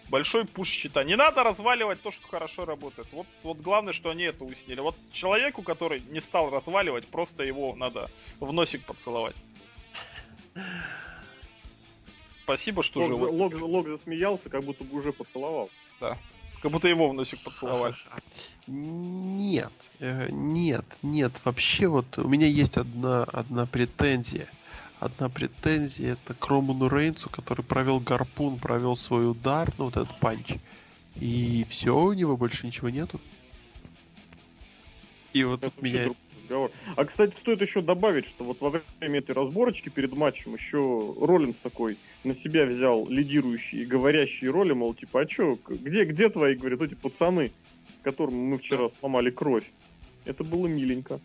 Большой пуш счета. Не надо разваливать то, что хорошо работает. Вот, вот главное, что они это уяснили. Вот человеку, который не стал разваливать, просто его надо в носик поцеловать. Спасибо, что живой. Лог- Лог засмеялся, как будто бы уже поцеловал. Как будто его в носик поцеловали. Нет, э, нет, нет. Вообще вот у меня есть одна, одна претензия. Одна претензия это к Роману Рейнсу, который провел гарпун, провел свой удар, ну вот этот панч. И все, у него больше ничего нету. И вот Это тут меня... другой разговор. А, кстати, стоит еще добавить, что вот во время этой разборочки перед матчем еще Роллинс такой на себя взял лидирующие и говорящие роли, мол, типа, а к- где, где твои, говорят, эти пацаны, которым мы вчера сломали кровь? Это было миленько.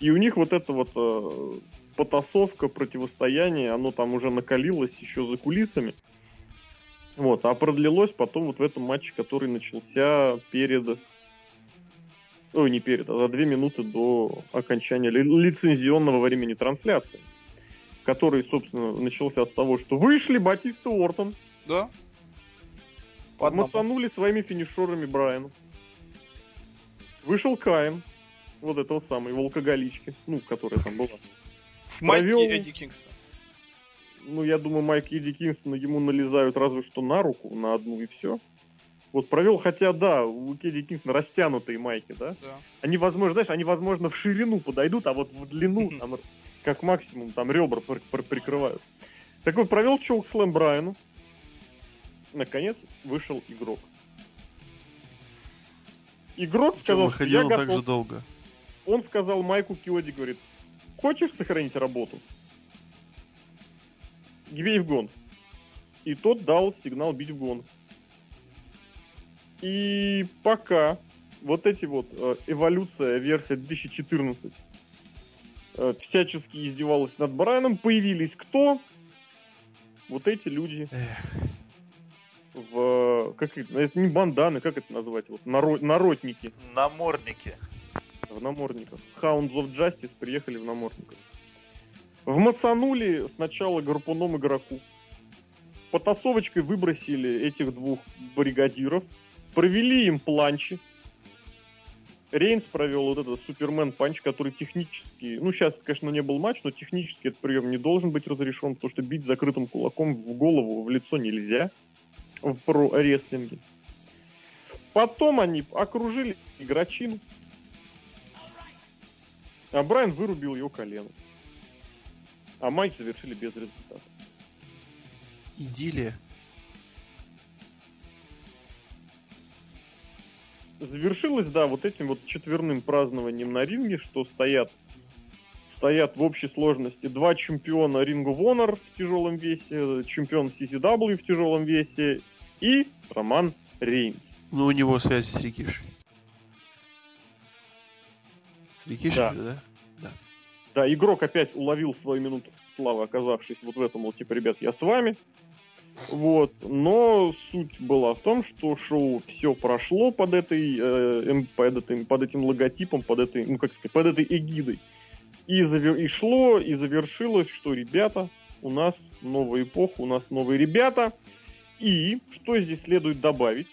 И у них вот эта вот э, потасовка, противостояние, оно там уже накалилось еще за кулисами. Вот, а продлилось потом вот в этом матче, который начался перед Ой, не перед, а за две минуты до окончания ли- лицензионного времени трансляции. Который, собственно, начался с того, что вышли Батиста и Ортон, Да? По одному. мотанули своими финишерами Брайану. Вышел Каин, вот этого самой волкоголички, ну, которая там была. В майке провел- Эдди Кингстон. Ну, я думаю, Майк Эдди Кингстона ему налезают разве что на руку, на одну и все. Вот провел, хотя да, у Кеди Кингсона растянутые майки, да? Да. Они, возможно, знаешь, они, возможно, в ширину подойдут, а вот в длину, там, как максимум, там ребра пр- пр- прикрывают. Так вот, провел чоук слэм Брайану. Наконец вышел игрок. Игрок сказал, что я он так готов. же долго. Он сказал Майку Киоди, говорит, хочешь сохранить работу? Бей в гон. И тот дал сигнал бить в гон. И пока вот эти вот э, эволюция версия 2014 э, всячески издевалась над Брайаном, появились кто? Вот эти люди в... Как это, это не банданы, как это назвать? Вот, наро- народники. Намордники. В намордниках. Hounds of Justice приехали в намордниках. Вмацанули сначала гарпуном игроку. Потасовочкой выбросили этих двух бригадиров. Провели им планчи. Рейнс провел вот этот Супермен панч, который технически... Ну, сейчас, конечно, не был матч, но технически этот прием не должен быть разрешен, потому что бить закрытым кулаком в голову, в лицо нельзя в про-рестлинге. Потом они окружили игрочину. А Брайан вырубил ее колено. А матч завершили без результата. идиллия. Завершилось, да, вот этим вот четверным празднованием на ринге, что стоят стоят в общей сложности два чемпиона Ring of Honor в тяжелом весе, чемпион CCW в тяжелом весе и Роман Рейнс. Ну, у него связи с Рикишей. С Рикишей Да. же, да? Да, игрок опять уловил свою минуту славы, оказавшись вот в этом, вот, типа, ребят, я с вами. Вот, но суть была в том, что шоу все прошло под этой, э, эм, под этим, под этим логотипом, под этой, ну как сказать, под этой эгидой. И, завер- и шло, и завершилось, что, ребята, у нас новая эпоха, у нас новые ребята. И что здесь следует добавить,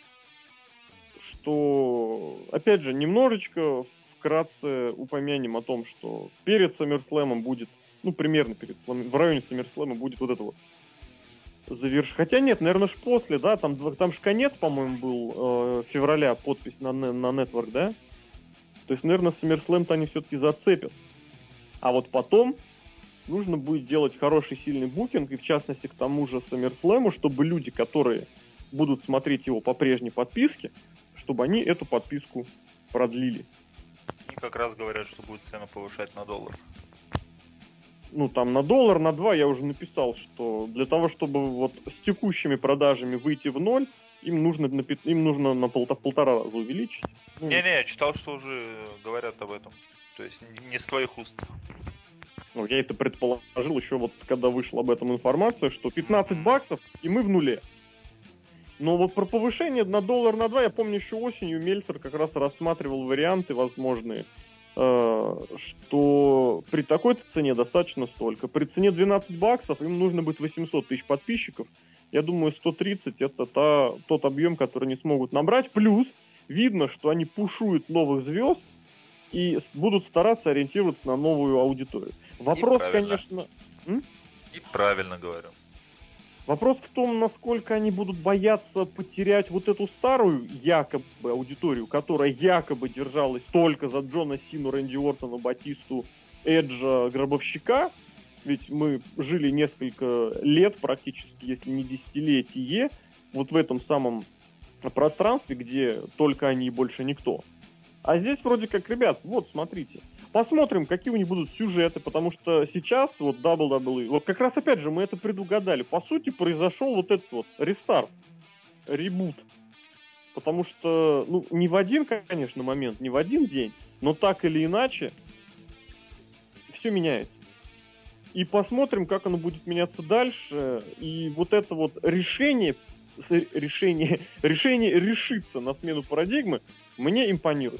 что, опять же, немножечко вкратце упомянем о том, что перед Саммерслэмом будет, ну, примерно перед, в районе Саммерслэма будет вот это вот заверш... Хотя нет, наверное, ж после, да, там, там же конец, по-моему, был э, февраля, подпись на, на Network, да? То есть, наверное, Саммерслэм-то они все-таки зацепят. А вот потом нужно будет делать хороший, сильный букинг, и в частности к тому же Саммерслэму, чтобы люди, которые будут смотреть его по прежней подписке, чтобы они эту подписку продлили. Они как раз говорят, что будет цену повышать на доллар. Ну, там, на доллар, на два я уже написал, что для того, чтобы вот с текущими продажами выйти в ноль, им нужно на, им нужно на полта- полтора раза увеличить. Ну, Не-не, я читал, что уже говорят об этом. То есть не- не с твоих уст. ну, я это предположил еще вот, когда вышла об этом информация, что 15 баксов, и мы в нуле. Но вот про повышение на доллар на два, я помню, еще осенью Мельцер как раз рассматривал варианты возможные, что при такой цене достаточно столько. При цене 12 баксов им нужно будет 800 тысяч подписчиков. Я думаю, 130 это та, тот объем, который они смогут набрать. Плюс видно, что они пушуют новых звезд и будут стараться ориентироваться на новую аудиторию. Вопрос, конечно, И правильно говорю. Вопрос в том, насколько они будут бояться потерять вот эту старую якобы аудиторию, которая якобы держалась только за Джона Сину, Рэнди Уортона, Батисту, Эджа, Гробовщика. Ведь мы жили несколько лет практически, если не десятилетие, вот в этом самом пространстве, где только они и больше никто. А здесь вроде как, ребят, вот смотрите, Посмотрим, какие у них будут сюжеты, потому что сейчас вот WWE, вот как раз опять же мы это предугадали. По сути, произошел вот этот вот рестарт, ребут. Потому что, ну, не в один, конечно, момент, не в один день, но так или иначе, все меняется. И посмотрим, как оно будет меняться дальше. И вот это вот решение, решение, решение решиться на смену парадигмы мне импонирует.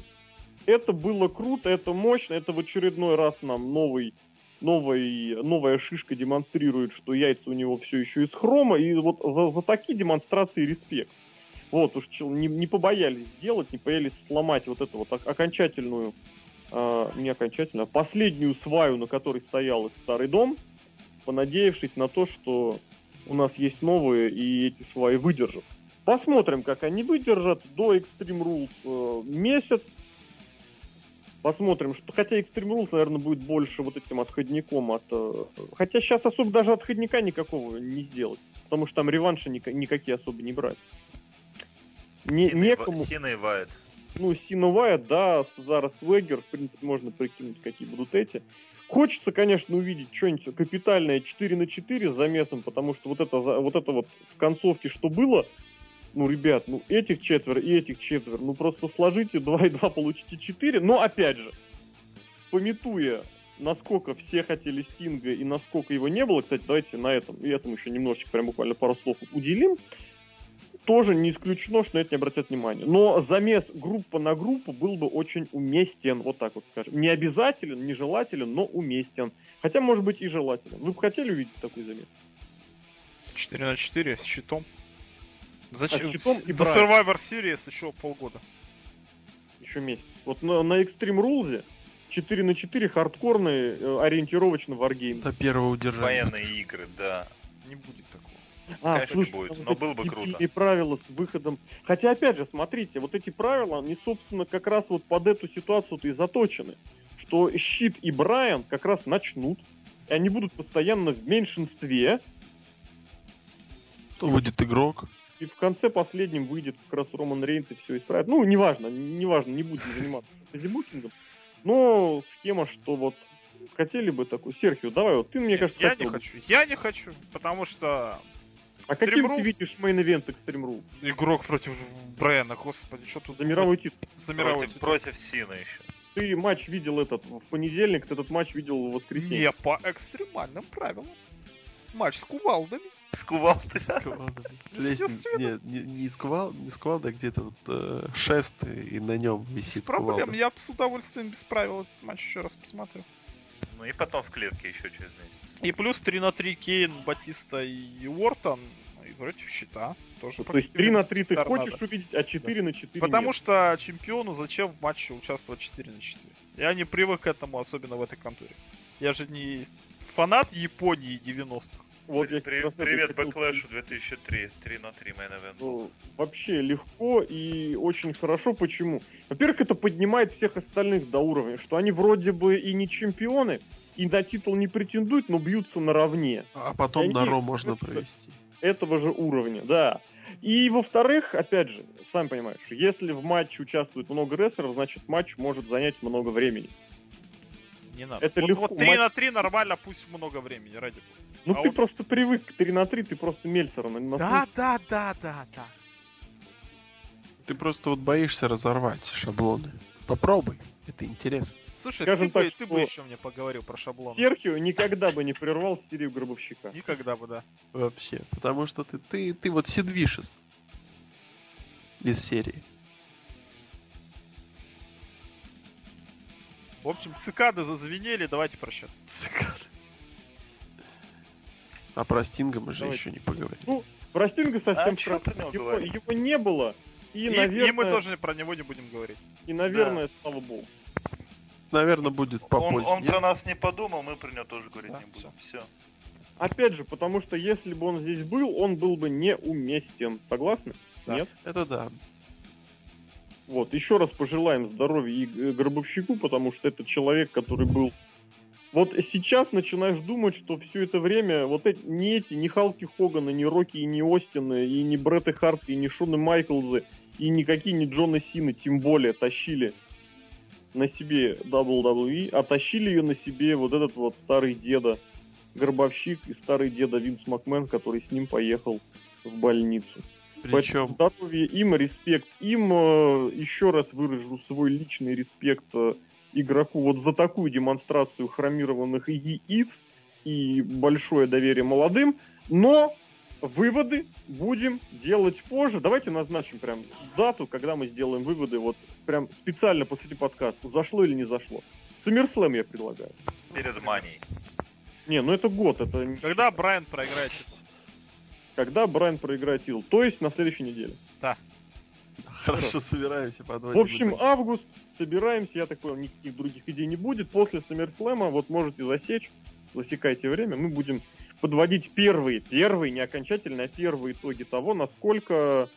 Это было круто, это мощно, это в очередной раз нам новый, новый, новая шишка демонстрирует, что яйца у него все еще из хрома, и вот за, за такие демонстрации респект. Вот уж не, не побоялись сделать, не побоялись сломать вот эту вот ок- окончательную, а, не окончательную, а последнюю сваю, на которой стоял их старый дом, понадеявшись на то, что у нас есть новые, и эти сваи выдержат. Посмотрим, как они выдержат до Extreme Rules э, месяц. Посмотрим, что хотя Extreme Rules, наверное, будет больше вот этим отходником от... э, Хотя сейчас особо даже отходника никакого не сделать, потому что там реванши ника- никакие особо не брать. Не, Сина некому, Сина и Вайт. ну, Сина Вайт, да, Зара Свегер, в принципе, можно прикинуть, какие будут эти. Хочется, конечно, увидеть что-нибудь капитальное 4 на 4 с замесом, потому что вот это, вот это вот в концовке, что было, ну, ребят, ну, этих четверо и этих четверо, ну, просто сложите 2 и 2, получите 4. Но, опять же, пометуя, насколько все хотели Стинга и насколько его не было, кстати, давайте на этом, и этому еще немножечко, прям буквально пару слов уделим, тоже не исключено, что на это не обратят внимание. Но замес группа на группу был бы очень уместен, вот так вот скажем. Не обязателен, не желателен, но уместен. Хотя, может быть, и желателен. Вы бы хотели увидеть такой замес? 4 на 4 с щитом. Зачем? А, щитом и До. Survivor Series еще полгода. Еще месяц. Вот на, на Extreme Rules 4 на 4 хардкорные, э, ориентировочно Wargame. До первого удержания. Военные игры, да. Не будет такого. А, Конечно, слушай, не будет, но было бы круто. дебильные правила с выходом. Хотя, опять же, смотрите, вот эти правила, они, собственно, как раз вот под эту ситуацию-то и заточены. Что Щит и Брайан как раз начнут, и они будут постоянно в меньшинстве, То будет игрок. И в конце последним выйдет как раз Роман Рейнс и все исправит. Ну, неважно, неважно, не будем заниматься фейсбукингом. Но схема, что вот хотели бы такую. Серхио, давай, вот ты, мне кажется, я хотел не бы. хочу. Я не хочу, потому что А каким ты Rules- видишь мейн-эвент Extreme Rule? игрок против Брайана, господи, что тут За мировой титул. за мировой Против, титул? против Сина еще. Ты матч видел этот в понедельник, ты этот матч видел в воскресенье. Не по экстремальным правилам. Матч с кувалдами. Скувал ты. С кувалдой. С Естественно. Нет, не, не не с кувалдой, а где-то тут э, шест, и на нем Без висит проблем. кувалда. Я с удовольствием без правил этот матч еще раз посмотрю. Ну и потом в клетке еще через месяц. И плюс 3 на 3 Кейн, Батиста и Ортон. И против щита. Тоже Ну, То есть 3 на 3 ты Торнадо. хочешь увидеть, а 4 на 4 Потому нет. что чемпиону зачем в матче участвовать 4 на 4? Я не привык к этому, особенно в этой конторе. Я же не фанат Японии 90-х. Вот При- это Привет Backlash у 2003. 3 на 3 мейн event. Ну, вообще легко и очень хорошо. Почему? Во-первых, это поднимает всех остальных до уровня, что они вроде бы и не чемпионы, и на титул не претендуют, но бьются наравне. А потом Они- на Ро можно провести. Этого же уровня, да. И во-вторых, опять же, сам понимаешь, если в матче участвует много рестлеров, значит матч может занять много времени. Не надо. Это вот, легко. вот 3 Матч- на 3 нормально, пусть много времени, ради бога. Ну А ты вот- просто привык к 3 на 3, ты просто Мельцера на, на Да, да, да, да, да. Ты просто вот боишься разорвать шаблоны. Попробуй, это интересно. Слушай, Скажем ты, бы, так, ты что- бы еще мне поговорил про шаблон. Серхио никогда бы не прервал серию Гробовщика. Никогда бы, да. Вообще. Потому что ты, ты, ты вот Сидвишес. Без серии. В общем, цикады зазвенели, давайте прощаться. Цикады. А про Стинга мы же Давайте. еще не поговорим. Ну, про Стинга совсем А про него его, его не было. И, И, наверное, и мы тоже про него не будем говорить. и, наверное, слава богу. Наверное, будет Он, попозже. он нет? про нас не подумал, мы про него тоже говорить Да, не будем. Все. Опять же, потому что если бы он здесь был, он был бы неуместен. Согласны? Да. Нет? Это да. Вот, еще раз пожелаем здоровья и э, Гробовщику, потому что это человек, который был... Вот сейчас начинаешь думать, что все это время вот эти, не эти, ни Халки Хоганы, ни Рокки, и ни Остины, и ни Бретты Харт, и ни Шоны Майклзы, и никакие не Джона Сины, тем более, тащили на себе WWE, а тащили ее на себе вот этот вот старый деда Гробовщик и старый деда Винс Макмен, который с ним поехал в больницу. Причем, здоровье им, респект им. э, Еще раз выражу свой личный респект э, игроку вот за такую демонстрацию хромированных яиц и большое доверие молодым. Но выводы будем делать позже. Давайте назначим прям дату, когда мы сделаем выводы. Вот прям специально посреди подкаста. Зашло или не зашло. Саммерслэм я предлагаю. Перед манией. Не, ну это год. Это Когда Брайан проиграет? Когда Брайан проиграет титул. То есть на следующей неделе. хорошо собираемся подводить. В общем, август, собираемся, я так понял, никаких других идей не будет. После Саммерслэма, вот можете засечь, засекайте время, мы будем подводить первые, первые, не окончательные, а первые итоги того, насколько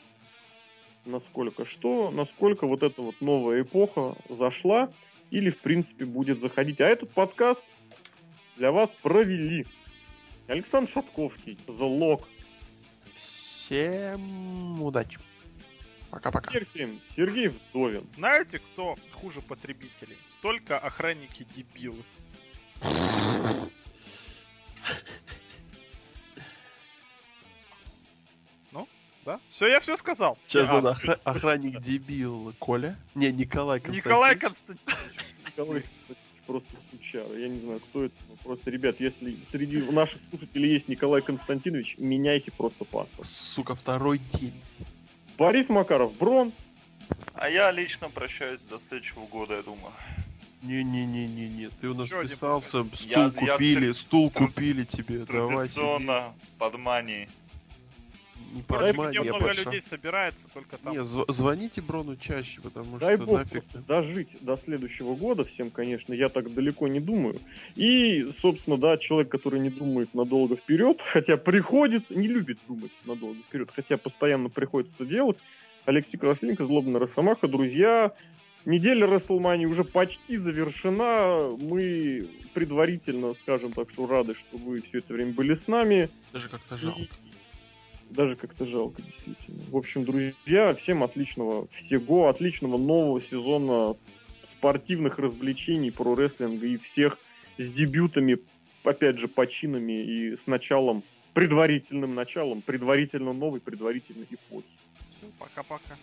насколько что, насколько вот эта вот новая эпоха зашла или, в принципе, будет заходить. А этот подкаст для вас провели Александр Шатковский, The Lock, Всем удачи. Пока-пока. Сергей, Сергей Вдовин. Знаете, кто хуже потребителей? Только охранники дебилы. Ну, да? Все, я все сказал. Сейчас А, надо охра- охранник дебил Коля. Не, Николай Константин. Николай Константинович. Николай Константинович просто сучара. Я не знаю, кто это. но Просто, ребят, если среди наших слушателей есть Николай Константинович, меняйте просто паспорт. Сука, второй день. Борис Макаров, Брон. А я лично прощаюсь до следующего года, я думаю. Не-не-не-не-не, ты у нас один писался, стул Я- я купили, тр- стул тр- купили тебе, давай. Традиционно, под мани. Не Короче, где я много пошла. людей собирается, только там. Не, зв- звоните Брону чаще, потому Дай что бог нафиг. дожить до следующего года всем, конечно, я так далеко не думаю. И, собственно, да, человек, который не думает надолго вперед, хотя приходится, не любит думать надолго вперед, хотя постоянно приходится делать, Алексей Красленко, Злобный Росомаха, друзья, неделя Расселмани уже почти завершена, мы предварительно, скажем так, что рады, что вы все это время были с нами. Даже как-то жалко. Даже как-то жалко, действительно. В общем, друзья, всем отличного всего, отличного нового сезона спортивных развлечений про рестлинга и всех с дебютами, опять же, починами и с началом, предварительным началом, предварительно новой, предварительной эпохи. Всё, Пока-пока.